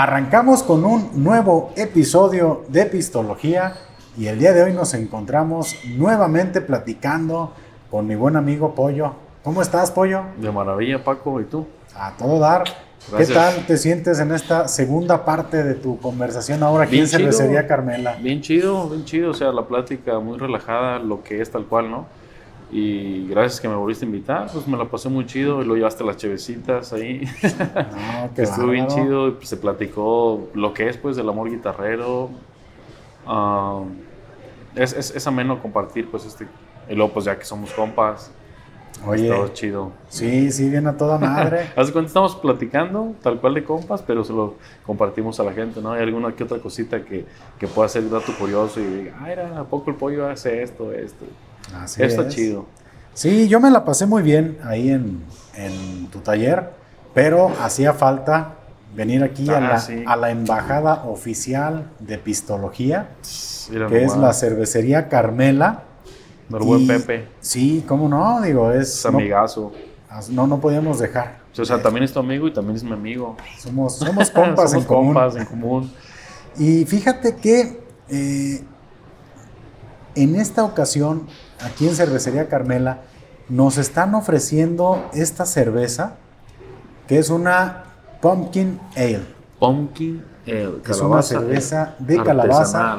Arrancamos con un nuevo episodio de Epistología y el día de hoy nos encontramos nuevamente platicando con mi buen amigo Pollo. ¿Cómo estás, Pollo? De maravilla, Paco, ¿y tú? A todo dar. ¿Qué tal te sientes en esta segunda parte de tu conversación ahora aquí en Cervecería Carmela? Bien chido, bien chido, o sea, la plática muy relajada, lo que es tal cual, ¿no? Y gracias que me volviste a invitar, pues me la pasé muy chido, y lo llevaste las chevecitas ahí. No, que Estuvo bien chido, pues, se platicó lo que es pues del amor guitarrero. Ah, es, es, es, ameno compartir pues este, y luego pues ya que somos compas. Oye, todo chido. Sí, sí, viene a toda madre. Hace cuenta estamos platicando, tal cual de compas, pero se lo compartimos a la gente, ¿no? Hay alguna que otra cosita que, que pueda ser dato curioso y diga, ay, ¿a poco el pollo hace esto, esto? Así Está chido. Sí, yo me la pasé muy bien ahí en, tu taller, pero hacía falta venir aquí a, ah, la, a, la, embajada oficial de pistología, que es la cervecería Carmela. Del buen Pepe. Sí, cómo no, digo, es... es amigazo. No, no podíamos dejar. O sea, también es tu amigo y también es mi amigo. Somos, somos compas, somos en, compas común. en común. Y fíjate que eh, en esta ocasión aquí en Cervecería Carmela, nos están ofreciendo esta cerveza, que es una Pumpkin Ale. Pumpkin Ale. es una cerveza de calabaza.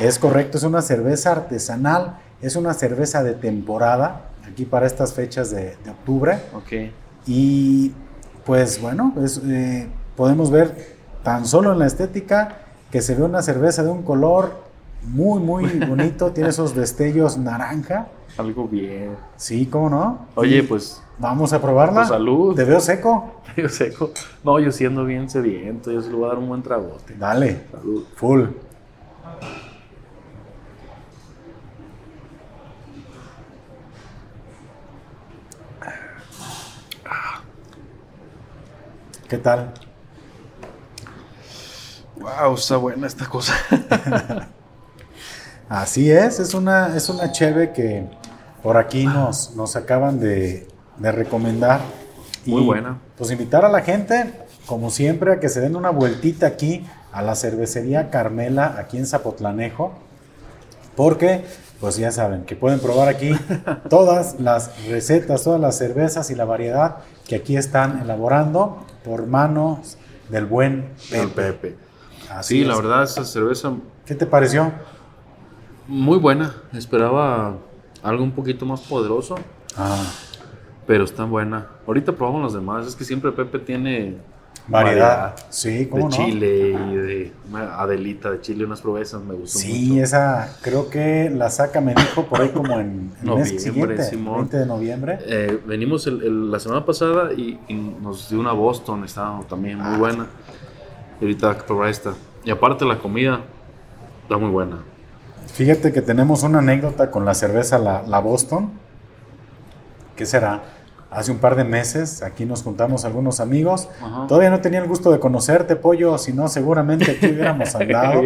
Es correcto, es una cerveza artesanal, es una cerveza de temporada, aquí para estas fechas de, octubre. Ok. Y pues bueno, eh, podemos ver tan solo en la estética que se ve una cerveza de un color muy, muy bonito. Tiene esos destellos naranja. Algo bien. Sí, ¿cómo no? Oye, pues. Vamos a probarla. Pues, salud. ¿Te veo seco? Te veo seco. No, yo siendo bien sediento, yo se lo voy a dar un buen tragote. Dale. Salud. Full. ¿Qué tal? Wow, está buena esta cosa. Así es, es una, es una cheve que por aquí nos, nos acaban de, recomendar. Muy buena. Pues invitar a la gente, como siempre, a que se den una vueltita aquí a la cervecería Carmela, aquí en Zapotlanejo, porque, pues ya saben, que pueden probar aquí todas las recetas, todas las cervezas y la variedad que aquí están elaborando por manos del buen Pepe. sí, la verdad, esa cerveza... ¿Qué te pareció? Muy buena. Esperaba algo un poquito más poderoso. Ah. Pero está buena. Ahorita probamos las demás. Es que siempre Pepe tiene variedad. Sí, ¿cómo De Chile y de Adelita de Chile, unas proezas me gustó sí, esa creo que la saca, me dijo por ahí como en el mes siguiente, 20 de noviembre. Eh, venimos la semana pasada y, nos dio una Boston, estaba también muy ah. buena. Y ahorita probar esta. Y aparte la comida está muy buena. Fíjate que tenemos una anécdota con la cerveza La, Boston. ¿Qué será? Hace un par de meses aquí nos juntamos algunos amigos. Todavía no tenía el gusto de conocerte, Pollo, si no seguramente aquí hubiéramos andado.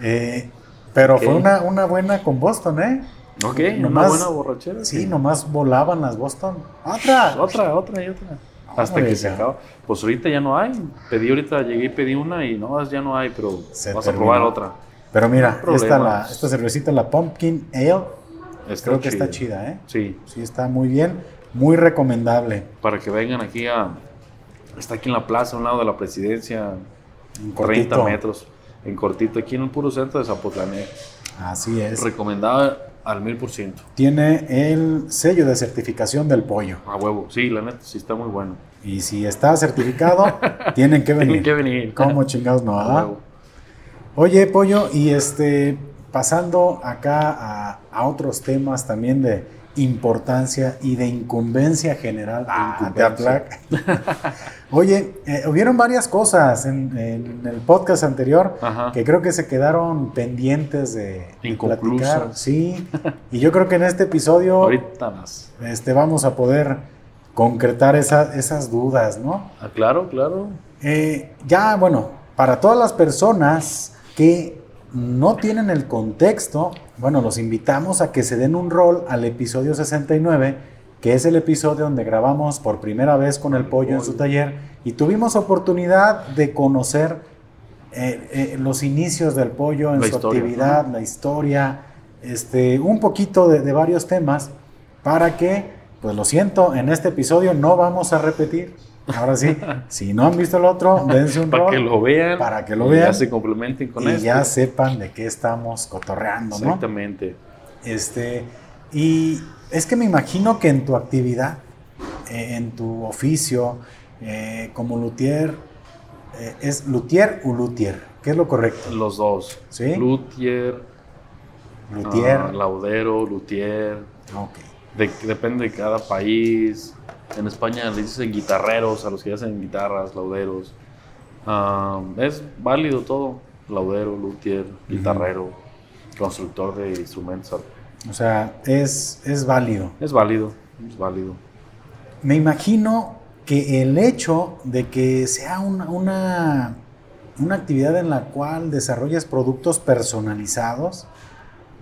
Eh, pero fue una, una buena con Boston, ¿eh? Ok, una buena borrachera. Sí, nomás volaban las Boston. Otra. Otra, otra y otra. Hasta que se acaba. Pues ahorita ya no hay. Pedí ahorita, llegué y pedí una y no, ya no hay, pero vas a probar otra. Pero mira, esta, la, esta cervecita, la Pumpkin Ale, creo que está chida, ¿eh? Sí. Sí, está muy bien, muy recomendable. Para que vengan aquí a... Está aquí en la plaza, a un lado de la presidencia, en 30 metros, en cortito, aquí en el puro centro de Zapotlané. Así es. Recomendada al mil por ciento. Tiene el sello de certificación del pollo. A huevo, sí, la neta, sí está muy bueno. Y si está certificado, tienen que venir. tienen que venir. ¿Cómo chingados no? A Oye, Pollo, y este, pasando acá a, otros temas también de importancia y de incumbencia general ah, Oye, eh, hubieron varias cosas en, el podcast anterior que creo que se quedaron pendientes de, platicar. Sí, y yo creo que en este episodio Ahorita más. Este, vamos a poder concretar esas dudas, ¿no? Ah, claro, claro. Eh, ya, bueno, para todas las personas que no tienen el contexto, bueno, los invitamos a que se den un rol al episodio 69 que es el episodio donde grabamos por primera vez con el pollo en su taller y tuvimos oportunidad de conocer eh, eh, los inicios del pollo en su actividad, la historia, este, un poquito de, de varios temas para que, pues lo siento, en este episodio no vamos a repetir. Ahora sí, si no han visto el otro, dense un Para que lo vean. Para que lo vean. Ya se complementen con y ya sepan de qué estamos cotorreando, ¿no? Exactamente. Este, y es que me imagino que en tu actividad, eh, en tu oficio, eh, como luthier, eh, ¿es luthier o luthier? ¿Qué es lo correcto? Los dos. ¿Sí? Luthier. Luthier. Ah, laudero, luthier. Ok. depende de cada país. En España le dicen guitarreros a los que hacen guitarras, lauderos. Es válido todo. Laudero, luthier, guitarrero, constructor de instrumentos. O sea, es, es válido. Es válido, es válido. Me imagino que el hecho de que sea una, una, una actividad en la cual desarrollas productos personalizados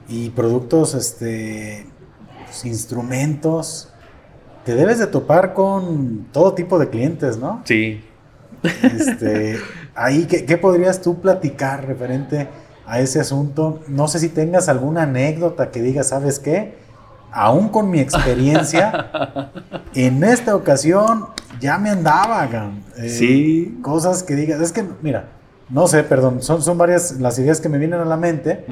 y productos, este, pues, instrumentos, te debes de topar con todo tipo de clientes, ¿no? Sí. Este, ahí, ¿qué, ¿qué, podrías tú platicar referente a ese asunto? No sé si tengas alguna anécdota que digas, ¿sabes qué? Aún con mi experiencia, en esta ocasión ya me andaba, eh, sí. Cosas que digas, es que, mira, no sé, perdón, son, son varias las ideas que me vienen a la mente.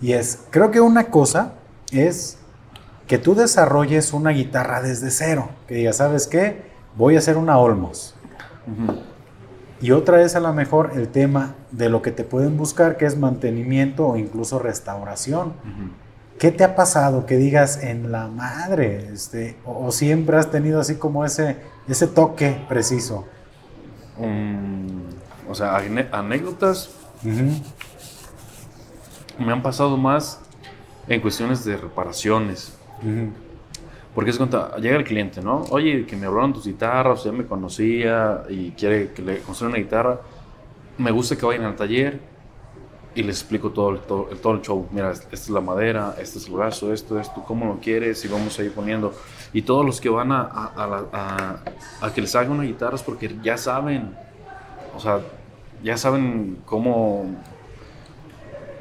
Y es, creo que una cosa es que tú desarrolles una guitarra desde cero, que digas, ¿sabes qué? Voy a hacer una Olmos. Y otra es a lo mejor el tema de lo que te pueden buscar, que es mantenimiento o incluso restauración. ¿Qué te ha pasado que digas en la madre? Este, o, siempre has tenido así como ese, ese toque preciso? Mm, o sea, anécdotas me han pasado más en cuestiones de reparaciones. Porque es cuando llega el cliente, ¿no? Oye, que me hablaron tus guitarras, usted me conocía y quiere que le construya una guitarra. Me gusta que vayan al taller y les explico todo el, todo, el show. Mira, esta es la madera, este es el brazo, esto, esto, cómo lo quieres y vamos a ir poniendo. Y todos los que van a, a, a, que les haga una guitarra es porque ya saben, o sea, ya saben cómo,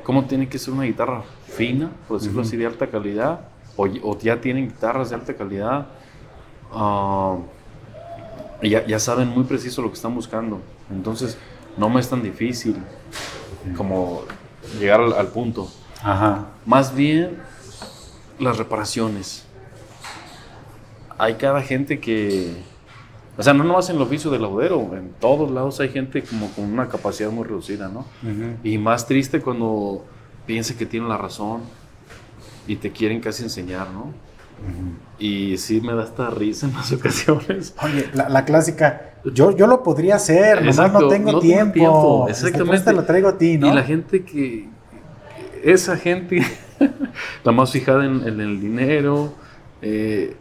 cómo tiene que ser una guitarra fina, por decirlo así, de alta calidad o, ya tienen guitarras de alta calidad ah, y ya, saben muy preciso lo que están buscando. Entonces, no me es tan difícil como llegar al, punto. Más bien, las reparaciones. Hay cada gente que. O sea, no nomás en el oficio del laudero, en todos lados hay gente como con una capacidad muy reducida, ¿no? Y más triste cuando piensa que tiene la razón y te quieren casi enseñar, ¿no? Y sí me da esta risa en las ocasiones. Oye, la, clásica, yo, yo lo podría hacer, nomás no tengo tiempo. Este, Exactamente. lo traigo a ti, ¿no? Y la gente que, esa gente, la más fijada en, el dinero, eh,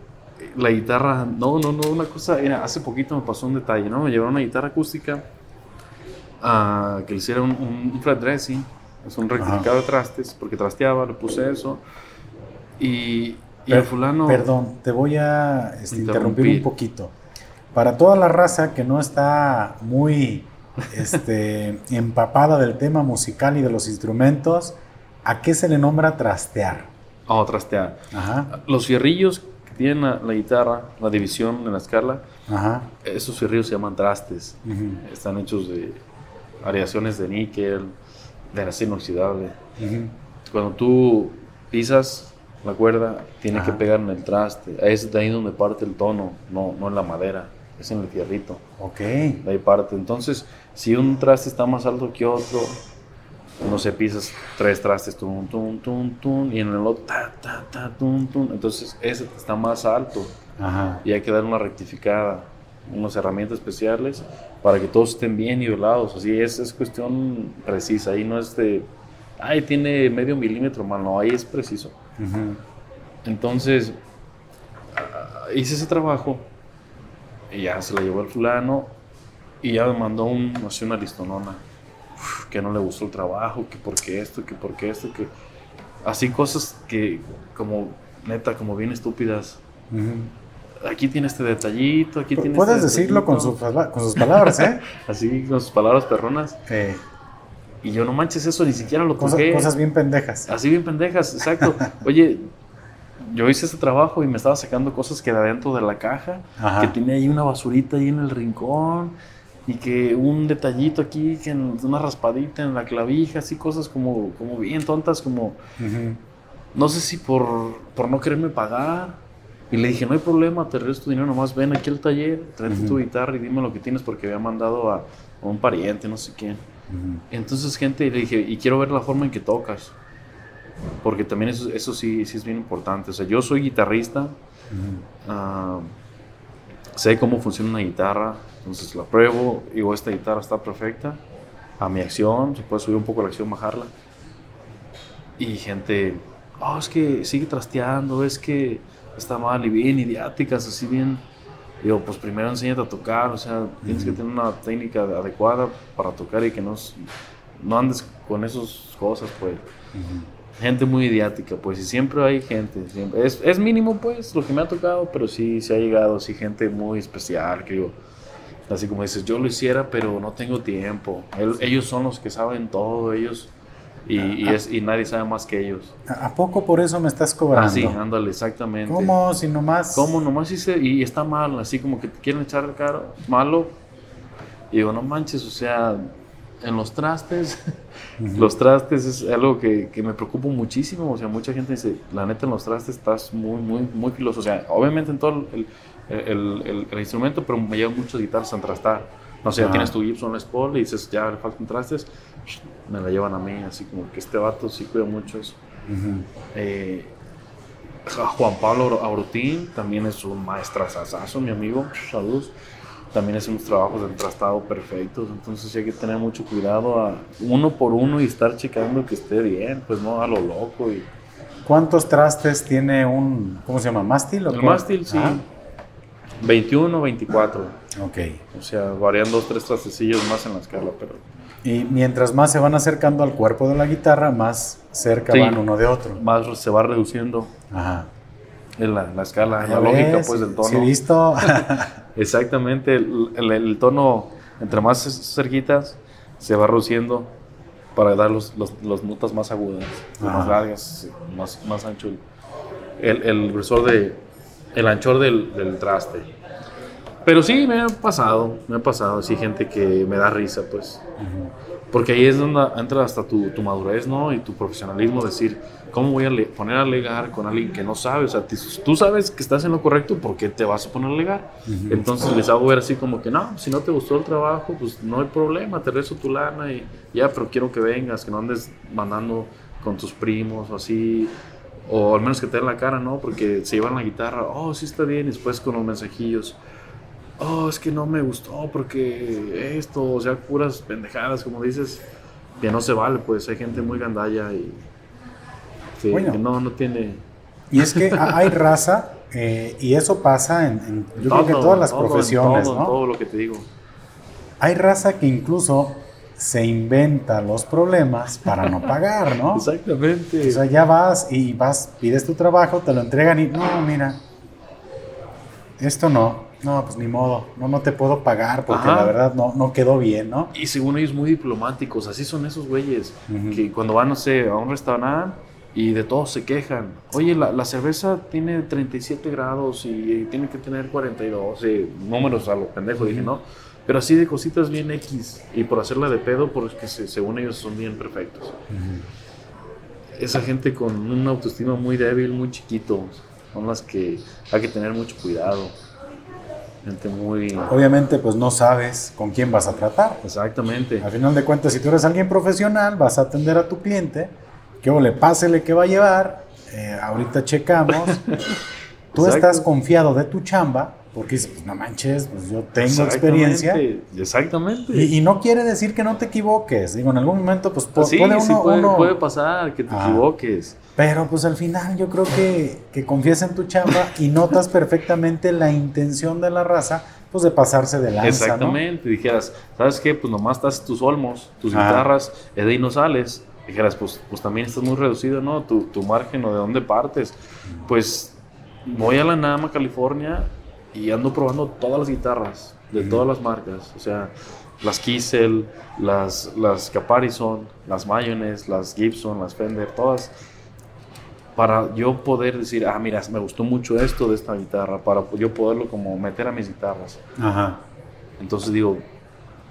la guitarra, no, no, no, una cosa, hace poquito me pasó un detalle, ¿no? Me llevaron una guitarra acústica a que le hiciera un, un flat dressing, es un rectificado de trastes, porque trasteaba, le puse eso y, el fulano... Perdón, te voy a este, interrumpir un poquito. Para toda la raza que no está muy este, empapada del tema musical y de los instrumentos, ¿a qué se le nombra trastear? Oh, trastear. Los fierrillos que tienen la, guitarra, la división en la escala, esos fierrillos se llaman trastes. Están hechos de variaciones de níquel, de acero inoxidable. Cuando tú pisas la cuerda tiene que pegar en el traste. Es de ahí donde parte el tono, no, no en la madera, es en el fierrito. Ok. De ahí parte. Entonces, si un traste está más alto que otro, no se pisas tres trastes, tum, tum, tum, tum, y en el otro, ta, ta, ta, tum, tum. Entonces, ese está más alto. Ajá. Y hay que dar una rectificada, unas herramientas especiales para que todos estén bien nivelados. Así es, es cuestión precisa. Ahí no es de, ay, tiene medio milímetro, mano. Ahí es preciso. Entonces, ah, hice ese trabajo y ya se la llevó el fulano y ya me mandó un, una listonona que no le gustó el trabajo, que porque esto, que porque esto, que así cosas que como neta, como bien estúpidas. aquí tiene este detallito, aquí tiene Puedes este decirlo con, detallito". con sus palabras, ¿eh? Así, con sus palabras perronas. Eh, Y yo, no manches, eso ni siquiera lo cosas, toqué. cosas bien pendejas. Así bien pendejas, exacto. Oye, yo hice este trabajo y me estaba sacando cosas que de adentro de la caja, Ajá. que tenía ahí una basurita ahí en el rincón, y que un detallito aquí, que en- una raspadita en la clavija, así cosas como, como bien tontas, como no sé si por, por no quererme pagar. Y le dije, no hay problema, te regreso tu dinero, nomás ven aquí al taller, tráete tu guitarra y dime lo que tienes porque había mandado a, a un pariente, no sé quién. Entonces, gente, le dije, y quiero ver la forma en que tocas. Porque también eso, eso sí, sí es bien importante. O sea, yo soy guitarrista, Ujú. ah, sé cómo funciona una guitarra, entonces la pruebo, digo, esta guitarra está perfecta, a mi acción, se puede subir un poco la acción, bajarla. Y gente, oh, es que sigue trasteando, es que está mal y bien idiáticas, así bien. Digo, pues primero enséñate a tocar, o sea, tienes que tener una técnica adecuada para tocar y que no, no andes con esas cosas, pues. Gente muy idiática, pues, y siempre hay gente. siempre- Es, es mínimo, pues, lo que me ha tocado, pero sí, sí ha llegado, sí, gente muy especial, que digo, así como dices, yo lo hiciera, pero no tengo tiempo. El- ellos son los que saben todo, ellos, y, y es, y nadie sabe más que ellos. ¿A poco por eso me estás cobrando? Así, ándale, exactamente. ¿Cómo? Si nomás. ¿Cómo? Nomás hice, y está mal, así como que te quieren echar el caro, malo. Y digo, no manches, o sea, en los trastes, Ujú. los trastes es algo que, que me preocupa muchísimo. O sea, mucha gente dice, la neta, en los trastes estás muy, muy, muy filoso. O sea, obviamente en todo el, el- el- el instrumento, pero me llevan muchas guitarras a trastar. No sé, ya Ah. tienes tu Gibson Les Paul y dices, ya le faltan trastes, me la llevan a mí. Así como que este vato sí cuida mucho eso. Ujú. Eh, Ja- Juan Pablo Aurutín también es un maestrazazazo, mi amigo. Saludos. También hace unos trabajos de entrastado perfectos. Entonces sí hay que tener mucho cuidado a uno por uno y estar checando que esté bien, pues no a lo loco. Y, ¿Cuántos trastes tiene un. ¿Cómo se llama? ¿Mástil? o el cómo? mástil sí. Ajá. 21, 24. Ok. O sea, varían dos, tres trastecillos más en la escala, pero Y mientras más se van acercando al cuerpo de la guitarra, más cerca Sí. van uno de otro. más se va reduciendo Ajá. en la, la escala, en la lógica pues del tono. Sí, visto. Exactamente, el, el- el tono entre más cerquitas se va reduciendo para dar los, los, los notas más agudas, más Ajá. largas, más, más ancho el, el, el grosor de, el anchor del, del traste. Pero sí, me ha pasado, me ha pasado, sí, gente que me da risa, pues. Porque ahí es donde entra hasta tu, tu madurez, ¿no? Y tu profesionalismo, decir, ¿cómo voy a poner a alegar con alguien que no sabe? O sea, tú sabes que estás en lo correcto, ¿por qué te vas a poner a alegar? Ujú. Entonces les hago ver así como que, no, si no te gustó el trabajo, pues no hay problema, te rezo tu lana y ya, pero quiero que vengas, que no andes mandando con tus primos o así, o al menos que te den la cara, ¿no? Porque se llevan la guitarra, oh, sí está bien, y después con los mensajillos, oh, es que no me gustó porque esto, o sea, puras pendejadas, como dices, que no se vale, pues hay gente muy gandalla y que, Bueno. que no, no tiene... Y es que ha- hay raza, eh, y eso pasa en, en- yo creo que todas las todo, profesiones, todo, ¿no? Todo lo que te digo. Hay raza que incluso se inventa los problemas para no pagar, ¿no? Exactamente. O sea, ya vas y vas, pides tu trabajo, te lo entregan y no, mira, esto no, no, pues ni modo, no, no te puedo pagar porque Ajá. la verdad no, no quedó bien, ¿no? Y según ellos muy diplomáticos, así son esos güeyes, que cuando van, no sé, a un restaurante y de todo se quejan. Oye, la, la cerveza tiene 37 grados y tiene que tener 42, eh, números a lo pendejo, dije, no. Pero así de cositas bien X, y por hacerla de pedo, porque se- según ellos son bien perfectos. Esa gente con una autoestima muy débil, muy chiquito, son las que hay que tener mucho cuidado. Gente muy... Obviamente, pues no sabes con quién vas a tratar. Exactamente. Al final de cuentas, si tú eres alguien profesional, vas a atender a tu cliente, que le pásele que va a llevar, eh, ahorita checamos. Tú Exacto. estás confiado de tu chamba, porque pues no manches, pues yo tengo experiencia. Exactamente, Exactamente. Y, y no quiere decir que no te equivoques. Digo, en algún momento, pues po- sí, puede sí uno. puede, uno- puede pasar que te Ajá. equivoques. Pero pues al final yo creo que, que confías en tu chamba y notas perfectamente la intención de la raza, pues de pasarse de lanza. Exactamente. Dijeras, ¿sabes qué? Pues nomás estás tus olmos, tus Ajá. guitarras, de ahí no sales. Dijeras, pues, pues también estás muy reducido, ¿no? Tu, tu margen o de dónde partes. Pues voy a la Nama, California, y ando probando todas las guitarras, de todas las marcas. O sea, las Kissel, las, las Caparison, las Mayonnaise, las Gibson, las Fender, todas. Para yo poder decir, ah, mira, me gustó mucho esto de esta guitarra, para yo poderlo como meter a mis guitarras. Ajá. Entonces digo,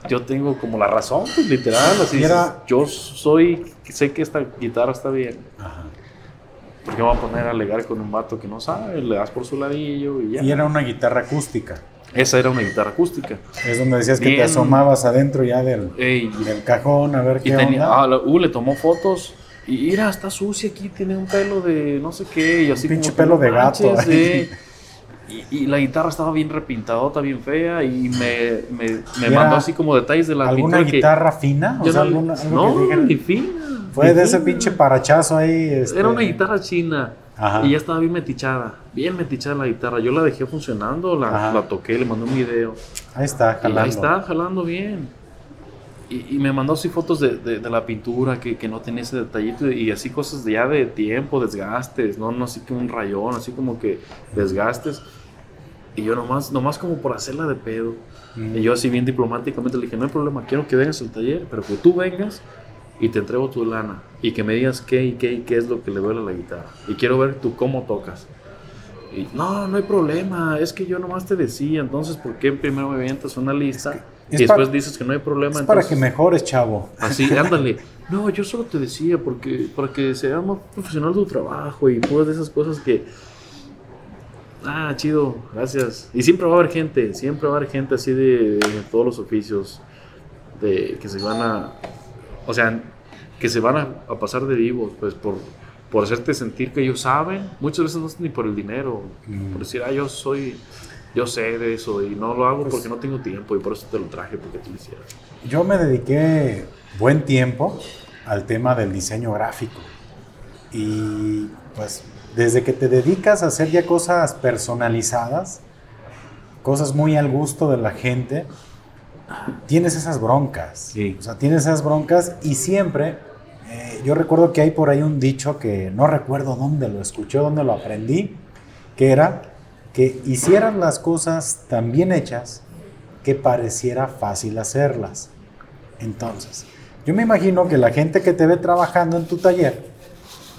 yo tengo como la razón, pues literal, así. yo soy, sé que esta guitarra está bien. Ajá. Porque me voy a poner a alegar con un vato que no sabe, le das por su ladillo y ya. Y era una guitarra acústica. Esa era una guitarra acústica. Es donde decías que te asomabas adentro ya del, del cajón a ver qué tenía, onda. Ah, uh, le tomó fotos y mira, está sucia aquí, tiene un pelo de no sé qué. Y así un pinche pelo de gato. y, la guitarra estaba bien repintadota, bien fea y me, me, me mandó así como detalles de la ¿Alguna guitarra fina? O sea, alguna, no, ni fina. Fue de ese pinche parachazo ahí. Este... Era una guitarra china. Y ya estaba bien metichada, bien metichada la guitarra. Yo la dejé funcionando, la, la toqué, le mandé un video. Ahí está, jalando. ahí está, jalando bien. Y, y me mandó así fotos de, de, la pintura que, que, no tenía ese detallito y así cosas de ya de tiempo, desgastes, no, no así que un rayón, así como que desgastes. Y yo nomás, nomás como por hacerla de pedo. Y yo así bien diplomáticamente le dije, no hay problema, quiero que vengas al taller, pero que tú vengas y te entrego tu lana y que me digas qué y qué y qué es lo que le duele a la guitarra. Y quiero ver tú cómo tocas. Y no, no hay problema, es que yo nomás te decía, entonces, ¿por qué primero me avientas una lista y después dices que no hay problema? Es para que mejores, chavo. Así, ándale. No, yo solo te decía porque para que sea más profesional tu trabajo y puras de esas cosas que... Ah, chido, gracias. Y siempre va a haber gente, siempre va a haber gente así de, de todos los oficios, de que se van a... O sea, que se van a, pasar de vivos, pues por, por hacerte sentir que ellos saben. Muchas veces no es ni por el dinero, mm. por decir, ah, yo soy, yo sé de eso y no lo hago pues porque no tengo tiempo y por eso te lo traje porque tú lo hicieras. Yo me dediqué buen tiempo al tema del diseño gráfico y pues desde que te dedicas a hacer ya cosas personalizadas, cosas muy al gusto de la gente, tienes esas broncas. O sea, tienes esas broncas y siempre eh, yo recuerdo que hay por ahí un dicho que no recuerdo dónde lo escuché, dónde lo aprendí, que era que hicieran las cosas tan bien hechas que pareciera fácil hacerlas. Entonces, yo me imagino que la gente que te ve trabajando en tu taller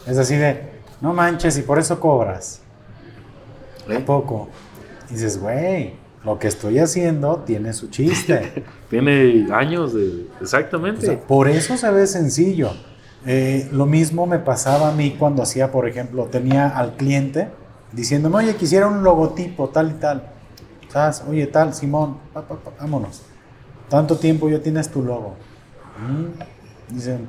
es así de, no manches, y por eso cobras. ¿Eh? poco? dices, güey, lo que estoy haciendo tiene su chiste. tiene años de... Exactamente. por eso se ve sencillo. Eh, lo mismo me pasaba a mí cuando hacía, por ejemplo, tenía al cliente diciéndome, oye, quisiera un logotipo, tal y tal. ¿Sabes? Oye, tal, Simón, vámonos. Tanto tiempo ya tienes tu logo. Mm, dicen,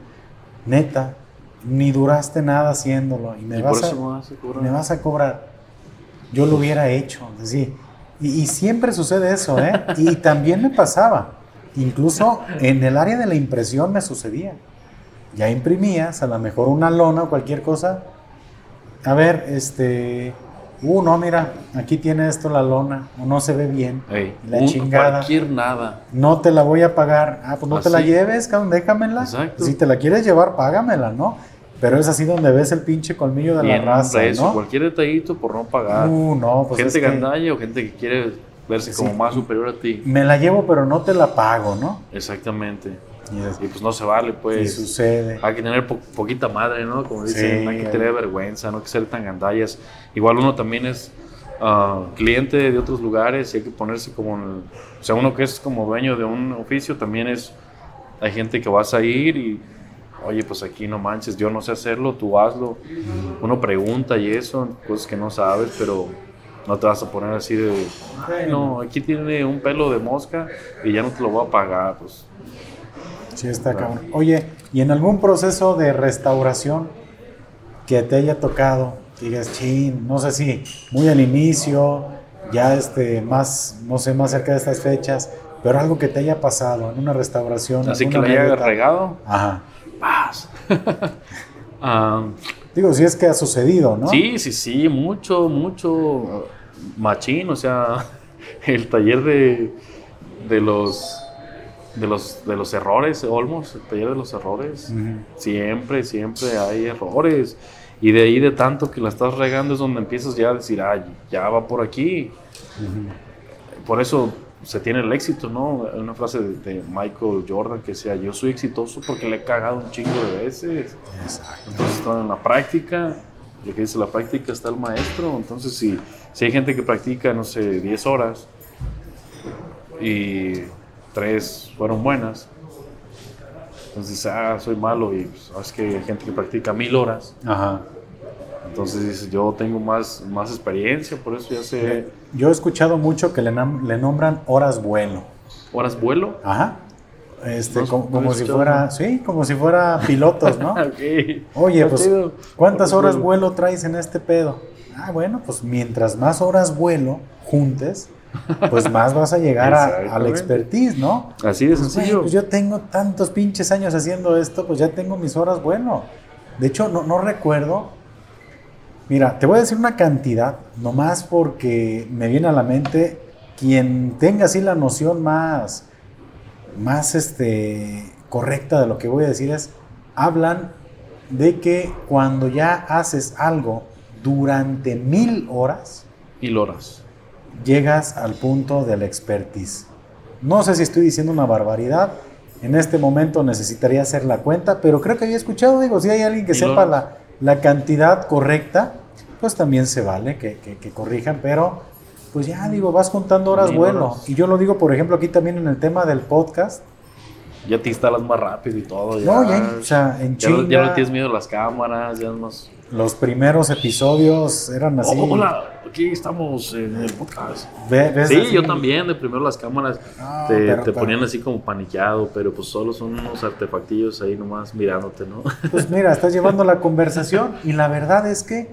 neta, ni duraste nada haciéndolo y me, vas, a, me vas a cobrar. Yo lo hubiera hecho, sí. Y, y siempre sucede eso, ¿eh? Y también me pasaba. Incluso en el área de la impresión me sucedía ya imprimías, a lo mejor una lona o cualquier cosa. A ver, este, uh, no, mira, aquí tiene esto la lona, o no se ve bien. la chingada. Cualquier nada. No te la voy a pagar. Ah, pues no te la lleves, déjamela. Exacto. Si te la quieres llevar, págamela, ¿no? Pero es así donde ves el pinche colmillo de la raza, ¿no? Cualquier detallito por no pagar. Uh, no, pues gente gandalla o gente que quiere verse como más superior a ti. Me la llevo, pero no te la pago, ¿no? Exactamente. Y, pues no se vale, pues. Y sucede. Hay que tener poquita madre, ¿no? Como dicen, no hay que tener vergüenza, no hay que ser tan gandallas. Igual uno también es ah, cliente de otros lugares y hay que ponerse como. o sea, uno que es como dueño de un oficio también es. Hay gente que vas a ir y. Oye, pues aquí no manches, yo no sé hacerlo, tú hazlo. Uno pregunta y eso, cosas que no sabes, pero no te vas a poner así de. no, aquí tiene un pelo de mosca y ya no te lo voy a pagar, pues Sí, está cabrón. Oye, ¿y en algún proceso de restauración que te haya tocado, digas, chin, no sé si muy al inicio, ya este, más, no sé, más cerca de estas fechas, pero algo que te haya pasado en una restauración. Así que me haya regado. Ajá. Paz. Ah, Digo, si es que ha sucedido, ¿no? Sí, sí, sí, mucho, mucho machín, o sea, el taller de, de los de los, de los errores, Olmos, el taller de los errores. Siempre, siempre hay errores. Y de ahí de tanto que la estás regando es donde empiezas ya a decir, ay, ya va por aquí. por eso se tiene el éxito, ¿no? Una frase de, Michael Jordan que decía, yo soy exitoso porque le he cagado un chingo de veces. Exacto. Entonces, en la práctica, lo que dice la práctica está el maestro. Entonces, si, si hay gente que practica, no sé, 10 horas y 3 fueron buenas, entonces ah, soy malo y sabes pues, que hay gente que practica mil horas. Ajá. Entonces dice, yo tengo más, más experiencia, por eso ya sé. Yo he escuchado mucho que le, le nombran horas vuelo. ¿Horas vuelo? Ajá. Este, como, si fuera, sí, como si fuera pilotos, ¿no? Oye, pues, ¿cuántas horas vuelo traes en este pedo? Ah, bueno, pues mientras más horas vuelo juntes, pues más vas a llegar a, la expertise, ¿no? Así de pues, sencillo. Pues, yo tengo tantos pinches años haciendo esto, pues ya tengo mis horas bueno. De hecho, no, no recuerdo Mira, te voy a decir una cantidad, nomás porque me viene a la mente quien tenga así la noción más, más este, correcta de lo que voy a decir es, hablan de que cuando ya haces algo durante mil horas, mil horas, llegas al punto de la expertise. No sé si estoy diciendo una barbaridad, en este momento necesitaría hacer la cuenta, pero creo que había escuchado, digo, si hay alguien que sepa la, la cantidad correcta, pues también se vale que, que, corrijan, pero pues ya digo, vas contando horas bueno. Y yo lo digo, por ejemplo, aquí también en el tema del podcast. Ya te instalas más rápido y todo. Ya, no, ya, o sea, en ya, ya no tienes miedo a las cámaras, ya no... Los primeros episodios eran así. Oh, hola, aquí estamos en el podcast. sí, yo también, de primero las cámaras te, te ponían así como paniqueado, pero pues solo son unos artefactillos ahí nomás mirándote, ¿no? Pues mira, estás llevando la conversación y la verdad es que,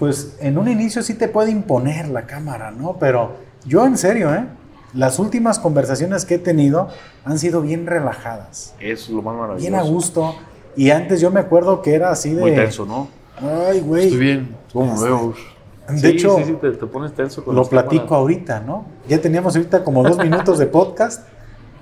pues en un inicio sí te puede imponer la cámara, ¿no? Pero yo en serio, ¿eh? Las últimas conversaciones que he tenido han sido bien relajadas. Eso es lo más maravilloso. Bien a gusto. Y antes yo me acuerdo que era así de... Muy tenso, ¿no? Ay, güey. Estoy bien. ¿Cómo este, veo? De hecho, sí, sí, te, pones tenso con Lo platico ahorita, ¿no? Ya teníamos ahorita como dos minutos de podcast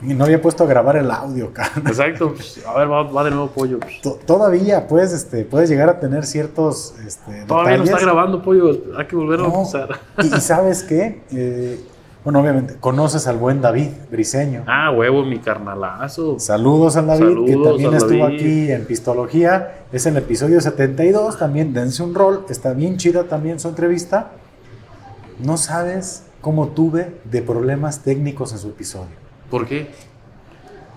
y no había puesto a grabar el audio, cara. Exacto. A ver, va, de nuevo pollo. Todavía puedes, este, puedes llegar a tener ciertos. Este, Todavía no está grabando pollo. Hay que volver a empezar. Y, sabes qué? Eh, bueno, obviamente, conoces al buen David Briseño. Ah, huevo, mi carnalazo. Saludos a David, que también estuvo aquí en Pistología. Es el episodio 72, también dense un rol. Está bien chida también su entrevista. No sabes cómo tuve de problemas técnicos en su episodio. ¿Por qué?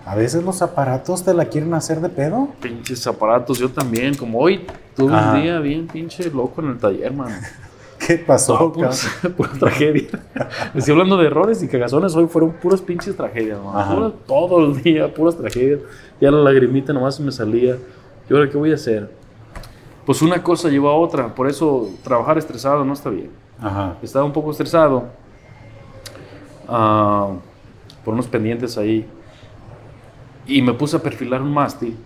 A veces los aparatos te la quieren hacer de pedo. Pinches aparatos, yo también. Como hoy tuve un día bien pinche loco en el taller, man. ¿Qué pasó? pues, pura tragedia. Estoy hablando de errores y cagazones. Hoy fueron puras pinches tragedias, todo el día, puras tragedias. Ya la lagrimita nomás me salía. ¿Y ahora qué voy a hacer? Pues una cosa lleva a otra. Por eso trabajar estresado no está bien. Ajá. Estaba un poco estresado ah, por unos pendientes ahí. Y me puse a perfilar un mástil.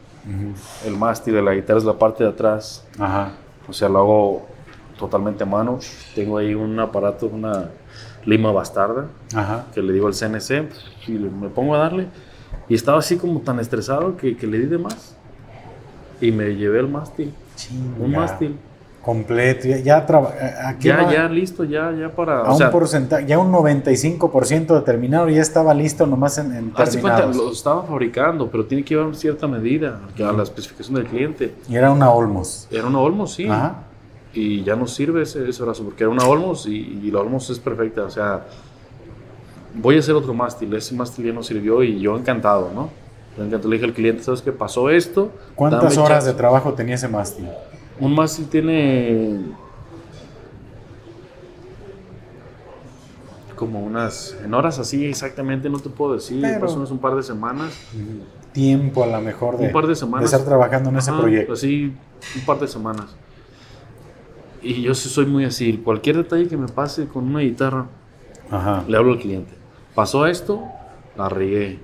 El mástil de la guitarra es la parte de atrás. Ajá. O sea, lo hago totalmente a mano. Tengo ahí un aparato, una lima bastarda, que le digo al CNC, y me pongo a darle. Y estaba así como tan estresado que, le di de más. Y me llevé el mástil. un mástil. Completo, ya, ya, eh, ya, ya, listo, ya, ya para. A un porcentaje, ya un 95% determinado, ya estaba listo nomás en, en cuenta, lo estaba fabricando, pero tiene que llevar cierta medida a la especificación del cliente. Y era una Olmos. Era una Olmos, sí. Ajá y ya no sirve ese, brazo porque era una Olmos y, la Olmos es perfecta. O sea, voy a hacer otro mástil. Ese mástil ya no sirvió y yo encantado, ¿no? Yo encantado. Le dije al cliente, ¿sabes qué pasó esto? ¿Cuántas horas de trabajo tenía ese mástil? Un mástil tiene como unas, en horas así exactamente no te puedo decir, Pero, unas un par de semanas. Tiempo a lo mejor de, un par de, semanas. de estar trabajando en ese proyecto. Así, un par de semanas. Y yo sí soy muy así. Cualquier detalle que me pase con una guitarra, le hablo al cliente. Pasó esto, la regué.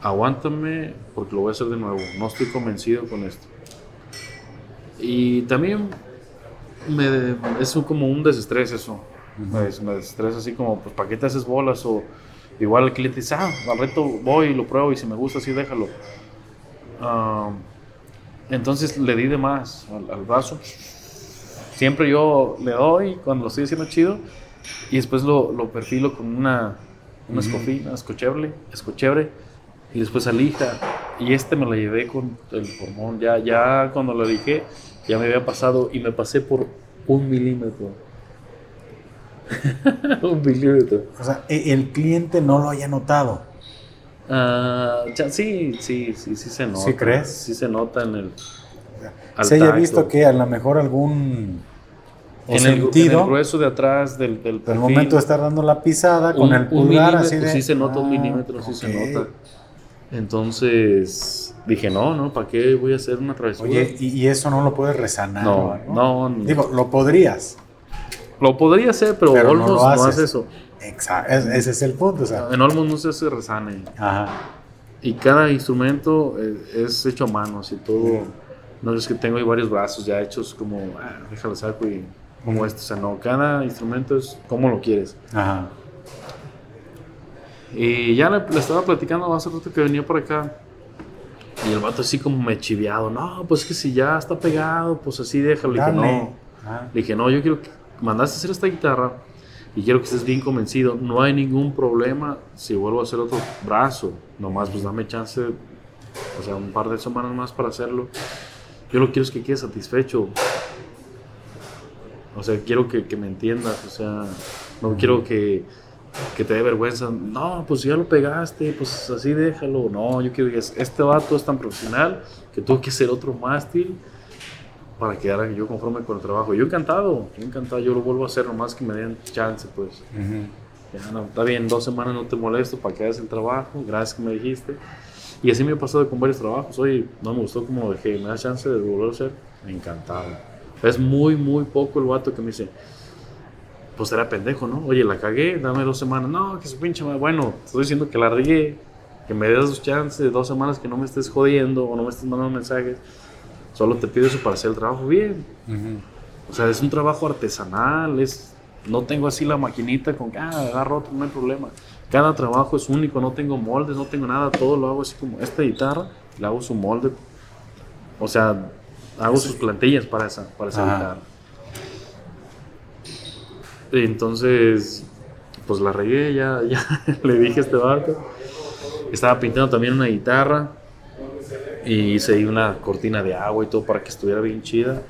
Aguántame porque lo voy a hacer de nuevo. No estoy convencido con esto. Y también me, es como un desestrés eso. me, desestresa así como, pues, ¿para qué te haces bolas? O igual el cliente dice, ah, al reto voy y lo pruebo y si me gusta así déjalo. Ah, entonces le di de más al, al brazo siempre yo le doy cuando lo estoy haciendo chido y después lo, lo perfilo con una, una escofina, escochebre, escochebre y después alija. Y este me lo llevé con el formón. Ya, ya cuando lo dije, ya me había pasado y me pasé por un milímetro. un milímetro. O sea, e, el cliente no lo haya notado. Ah, sí, sí, sí, sí se nota. ¿Sí crees? Sí se nota en el. Se haya visto que a lo mejor algún. En, sentido, el, grueso de atrás del, del El momento de estar dando la pisada con el pulgar así de. Sí se nota un ah, milímetro, sí se nota. Entonces dije, no, no, ¿para qué voy a hacer una travesura? Oye, ¿y, eso no lo puedes resanar? No, no, no, Digo, lo podrías. Lo podría hacer, pero, Olmos no, hace eso. Exacto, ese es el punto. O sea. En Olmos no se hace resane. Ajá. Y cada instrumento es, hecho a mano, así todo. No es que tengo ahí varios brazos ya hechos como, ah, déjalo saco y como este. O sea, no, cada instrumento es como lo quieres. Ajá. Y ya le, estaba platicando hace rato que venía por acá. Y el vato así como me chiviado. No, pues que si ya está pegado, pues así déjalo. Le dije, no. Ah. Le dije, no, yo quiero que mandaste a hacer esta guitarra y quiero que estés bien convencido. No hay ningún problema si vuelvo a hacer otro brazo. Nomás pues dame chance, o sea, un par de semanas más para hacerlo. Yo lo quiero es que quede satisfecho. O sea, quiero que, que me entiendas. O sea, no quiero que que te dé vergüenza. No, pues ya lo pegaste, pues así déjalo. No, yo quiero que este vato es tan profesional que tuvo que hacer otro mástil para quedar yo conforme con el trabajo. Yo encantado, yo encantado, yo lo vuelvo a hacer nomás que me den chance, pues. ya, no, está bien, dos semanas no te molesto para que hagas el trabajo, gracias que me dijiste. Y así me ha pasado con varios trabajos. Oye, no me gustó como dejé, me da chance de volver a hacer, encantado. Es muy, muy poco el vato que me dice, pues era pendejo, ¿no? Oye, la cagué, dame dos semanas. No, que su pinche madre. Bueno, estoy diciendo que la regué, que me des dos chances, dos semanas que no me estés jodiendo o no me estés mandando mensajes. Solo te pido eso para hacer el trabajo bien. O sea, es un trabajo artesanal, es, no tengo así la maquinita con que, ah, agarro otro, no hay problema. Cada trabajo es único, no tengo moldes, no tengo nada, todo lo hago así como esta guitarra, le hago su molde. O sea, hago sus plantillas para esa, para esa guitarra. Entonces, pues la regué, ya, ya le dije a este barco. Estaba pintando también una guitarra y hice una cortina de agua y todo para que estuviera bien chida.